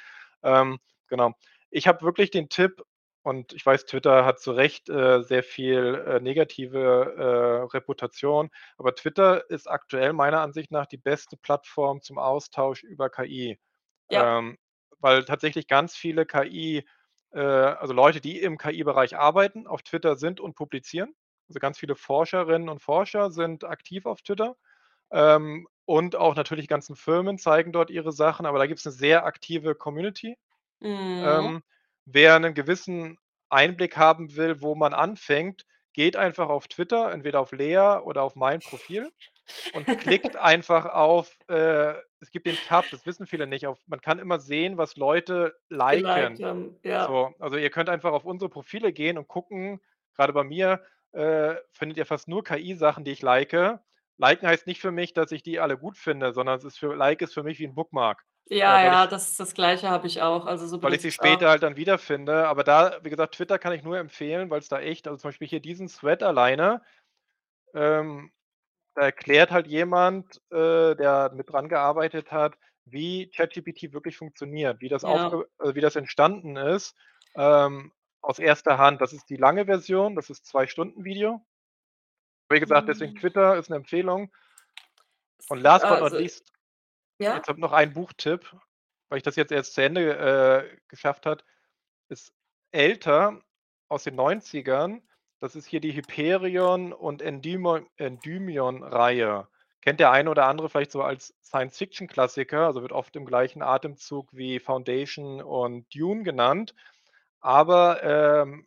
Ähm, genau. Ich habe wirklich den Tipp und ich weiß, Twitter hat zu Recht, äh, sehr viel, äh, negative, äh, Reputation, aber Twitter ist aktuell meiner Ansicht nach die beste Plattform zum Austausch über KI. Ja. Ähm, weil tatsächlich ganz viele KI äh, also, Leute, die im KI-Bereich arbeiten, auf Twitter sind und publizieren. Also, ganz viele Forscherinnen und Forscher sind aktiv auf Twitter. Ähm, und auch natürlich die ganzen Firmen zeigen dort ihre Sachen, aber da gibt's 'ne sehr aktive Community. Mhm. Ähm, wer 'nen gewissen Einblick haben will, wo man anfängt, geht einfach auf Twitter, entweder auf Lea oder auf mein Profil und <laughs> klickt einfach auf äh, es gibt den Tab, das wissen viele nicht, auf man kann immer sehen, was Leute liken. haben, ja. So, also, ihr könnt einfach auf unsere Profile gehen und gucken, grade bei mir, äh, findet ihr fast nur KI-Sachen, die ich like. Liken heißt nicht für mich, dass ich die alle gut finde, sondern es ist für Like ist für mich wie 'n Bookmark, äh, Ja, weil ja, ich das das Gleiche habe ich auch. Also, so weil ich sie ich's auch. später halt dann wiederfinde. Aber da wie gesagt, Twitter kann ich nur empfehlen, weil's da echt also, zum Beispiel hier diesen Thread alleine, ähm, da erklärt halt jemand, äh, der mit dran gearbeitet hat, wie ChatGPT wirklich funktioniert, wie das Ja. äh, wie das entstanden ist, ähm, aus erster Hand. Das ist die lange Version, das ist 2 Stunden-Video. Wie gesagt, deswegen Mhm. Twitter ist 'ne Empfehlung. Und last but not also least ja? jetzt habe noch ein Buchtipp, weil ich das jetzt erst zu Ende, äh, geschafft hat. Ist älter, aus den 90ern. Das ist hier die Hyperion und Endymion-Reihe. Kennt der eine oder andere vielleicht so als Science-Fiction-Klassiker, also, wird oft im gleichen Atemzug wie Foundation und Dune genannt. Aber, ähm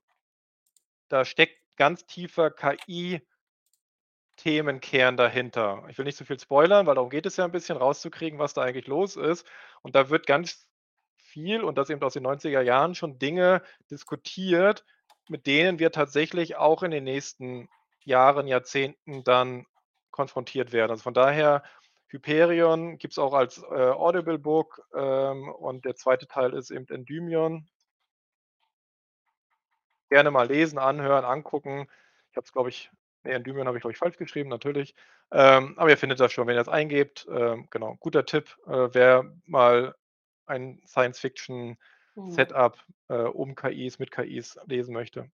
da steckt ganz tiefer KI Themenkern dahinter. Ich will nicht so viel spoilern, weil darum geht es ja 'n bisschen rauszukriegen, was da eigentlich los ist. Und da wird ganz viel und das eben aus den 90er Jahren schon Dinge diskutiert, mit denen wir tatsächlich auch in den nächsten Jahren, Jahrzehnten dann konfrontiert werden. Also, von daher, Hyperion gibt's auch als, äh, Audible Book, ähm, und der 2. Teil ist eben Endymion. Gerne mal lesen, anhören, angucken. Ich habe es, glaube ich ne, Endymion habe ich, glaube ich, falsch geschrieben, natürlich. Ähm, aber ihr findet das schon, wenn ihr das eingebt. Ähm, genau, guter Tipp, äh, wer mal ein Mhm. Science-Fiction-Setup, äh, um KIs, mit KIs lesen möchte.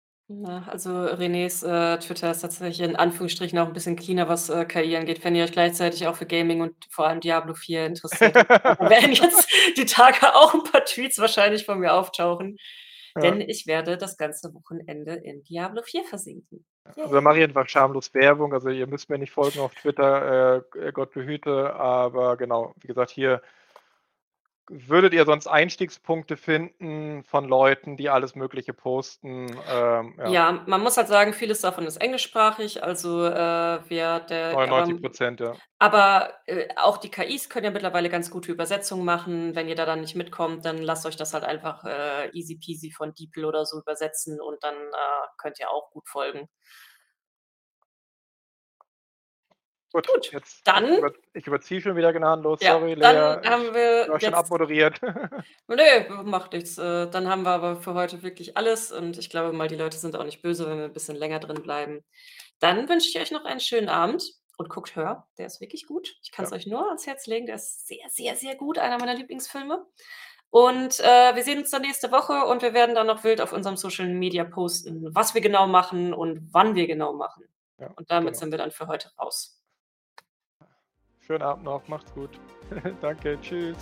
Also, Renés, äh, Twitter ist tatsächlich in Anführungsstrichen auch 'n bisschen cleaner, was, äh, KI angeht. Wenn ihr euch gleichzeitig auch für Gaming und vor allem Diablo IV interessiert, dann <laughs> <laughs> werden jetzt die Tage auch 'n paar Tweets wahrscheinlich von mir auftauchen, Ja. denn ich werde das ganze Wochenende in Diablo IV versinken. Also, da Yay. mache ich einfach schamlos Werbung. Also, ihr müsst mir nicht folgen auf Twitter, äh, äh, Gott behüte, aber genau, wie gesagt, hier würdet ihr sonst Einstiegspunkte finden von Leuten, die alles Mögliche posten, ähm, ja. Ja, man muss halt sagen, vieles davon ist englischsprachig, also, äh, wer der aber 99 %, ja. aber, äh, auch die KIs können ja mittlerweile ganz gute Übersetzungen machen. Wenn ihr da dann nicht mitkommt, dann lasst euch das halt einfach, äh, easy peasy von DeepL oder so übersetzen und dann, äh, könnt ihr auch gut folgen. Gut, Gut, jetzt ich dann über ich überziehe schon wieder gnadenlos. Ja, Sorry, dann Lea, haben ich du wir hast schon jetzt abmoderiert. <laughs> Ne, macht nichts. Äh, dann haben wir aber für heute wirklich alles und ich glaube mal, die Leute sind auch nicht böse, wenn wir 'n bisschen länger drin bleiben. Dann wünsche ich euch noch einen schönen Abend und guckt Her, der ist wirklich gut. Ich kann's Ja. euch nur ans Herz legen, der ist sehr, sehr, sehr gut, einer meiner Lieblingsfilme. Und, äh, wir sehen uns dann nächste Woche und wir werden dann noch wild auf unserem Social Media posten, was wir genau machen und wann wir genau machen. Ja, Und damit genau. sind wir dann für heute raus. Schönen Abend noch, macht's gut. <laughs> Danke, tschüss.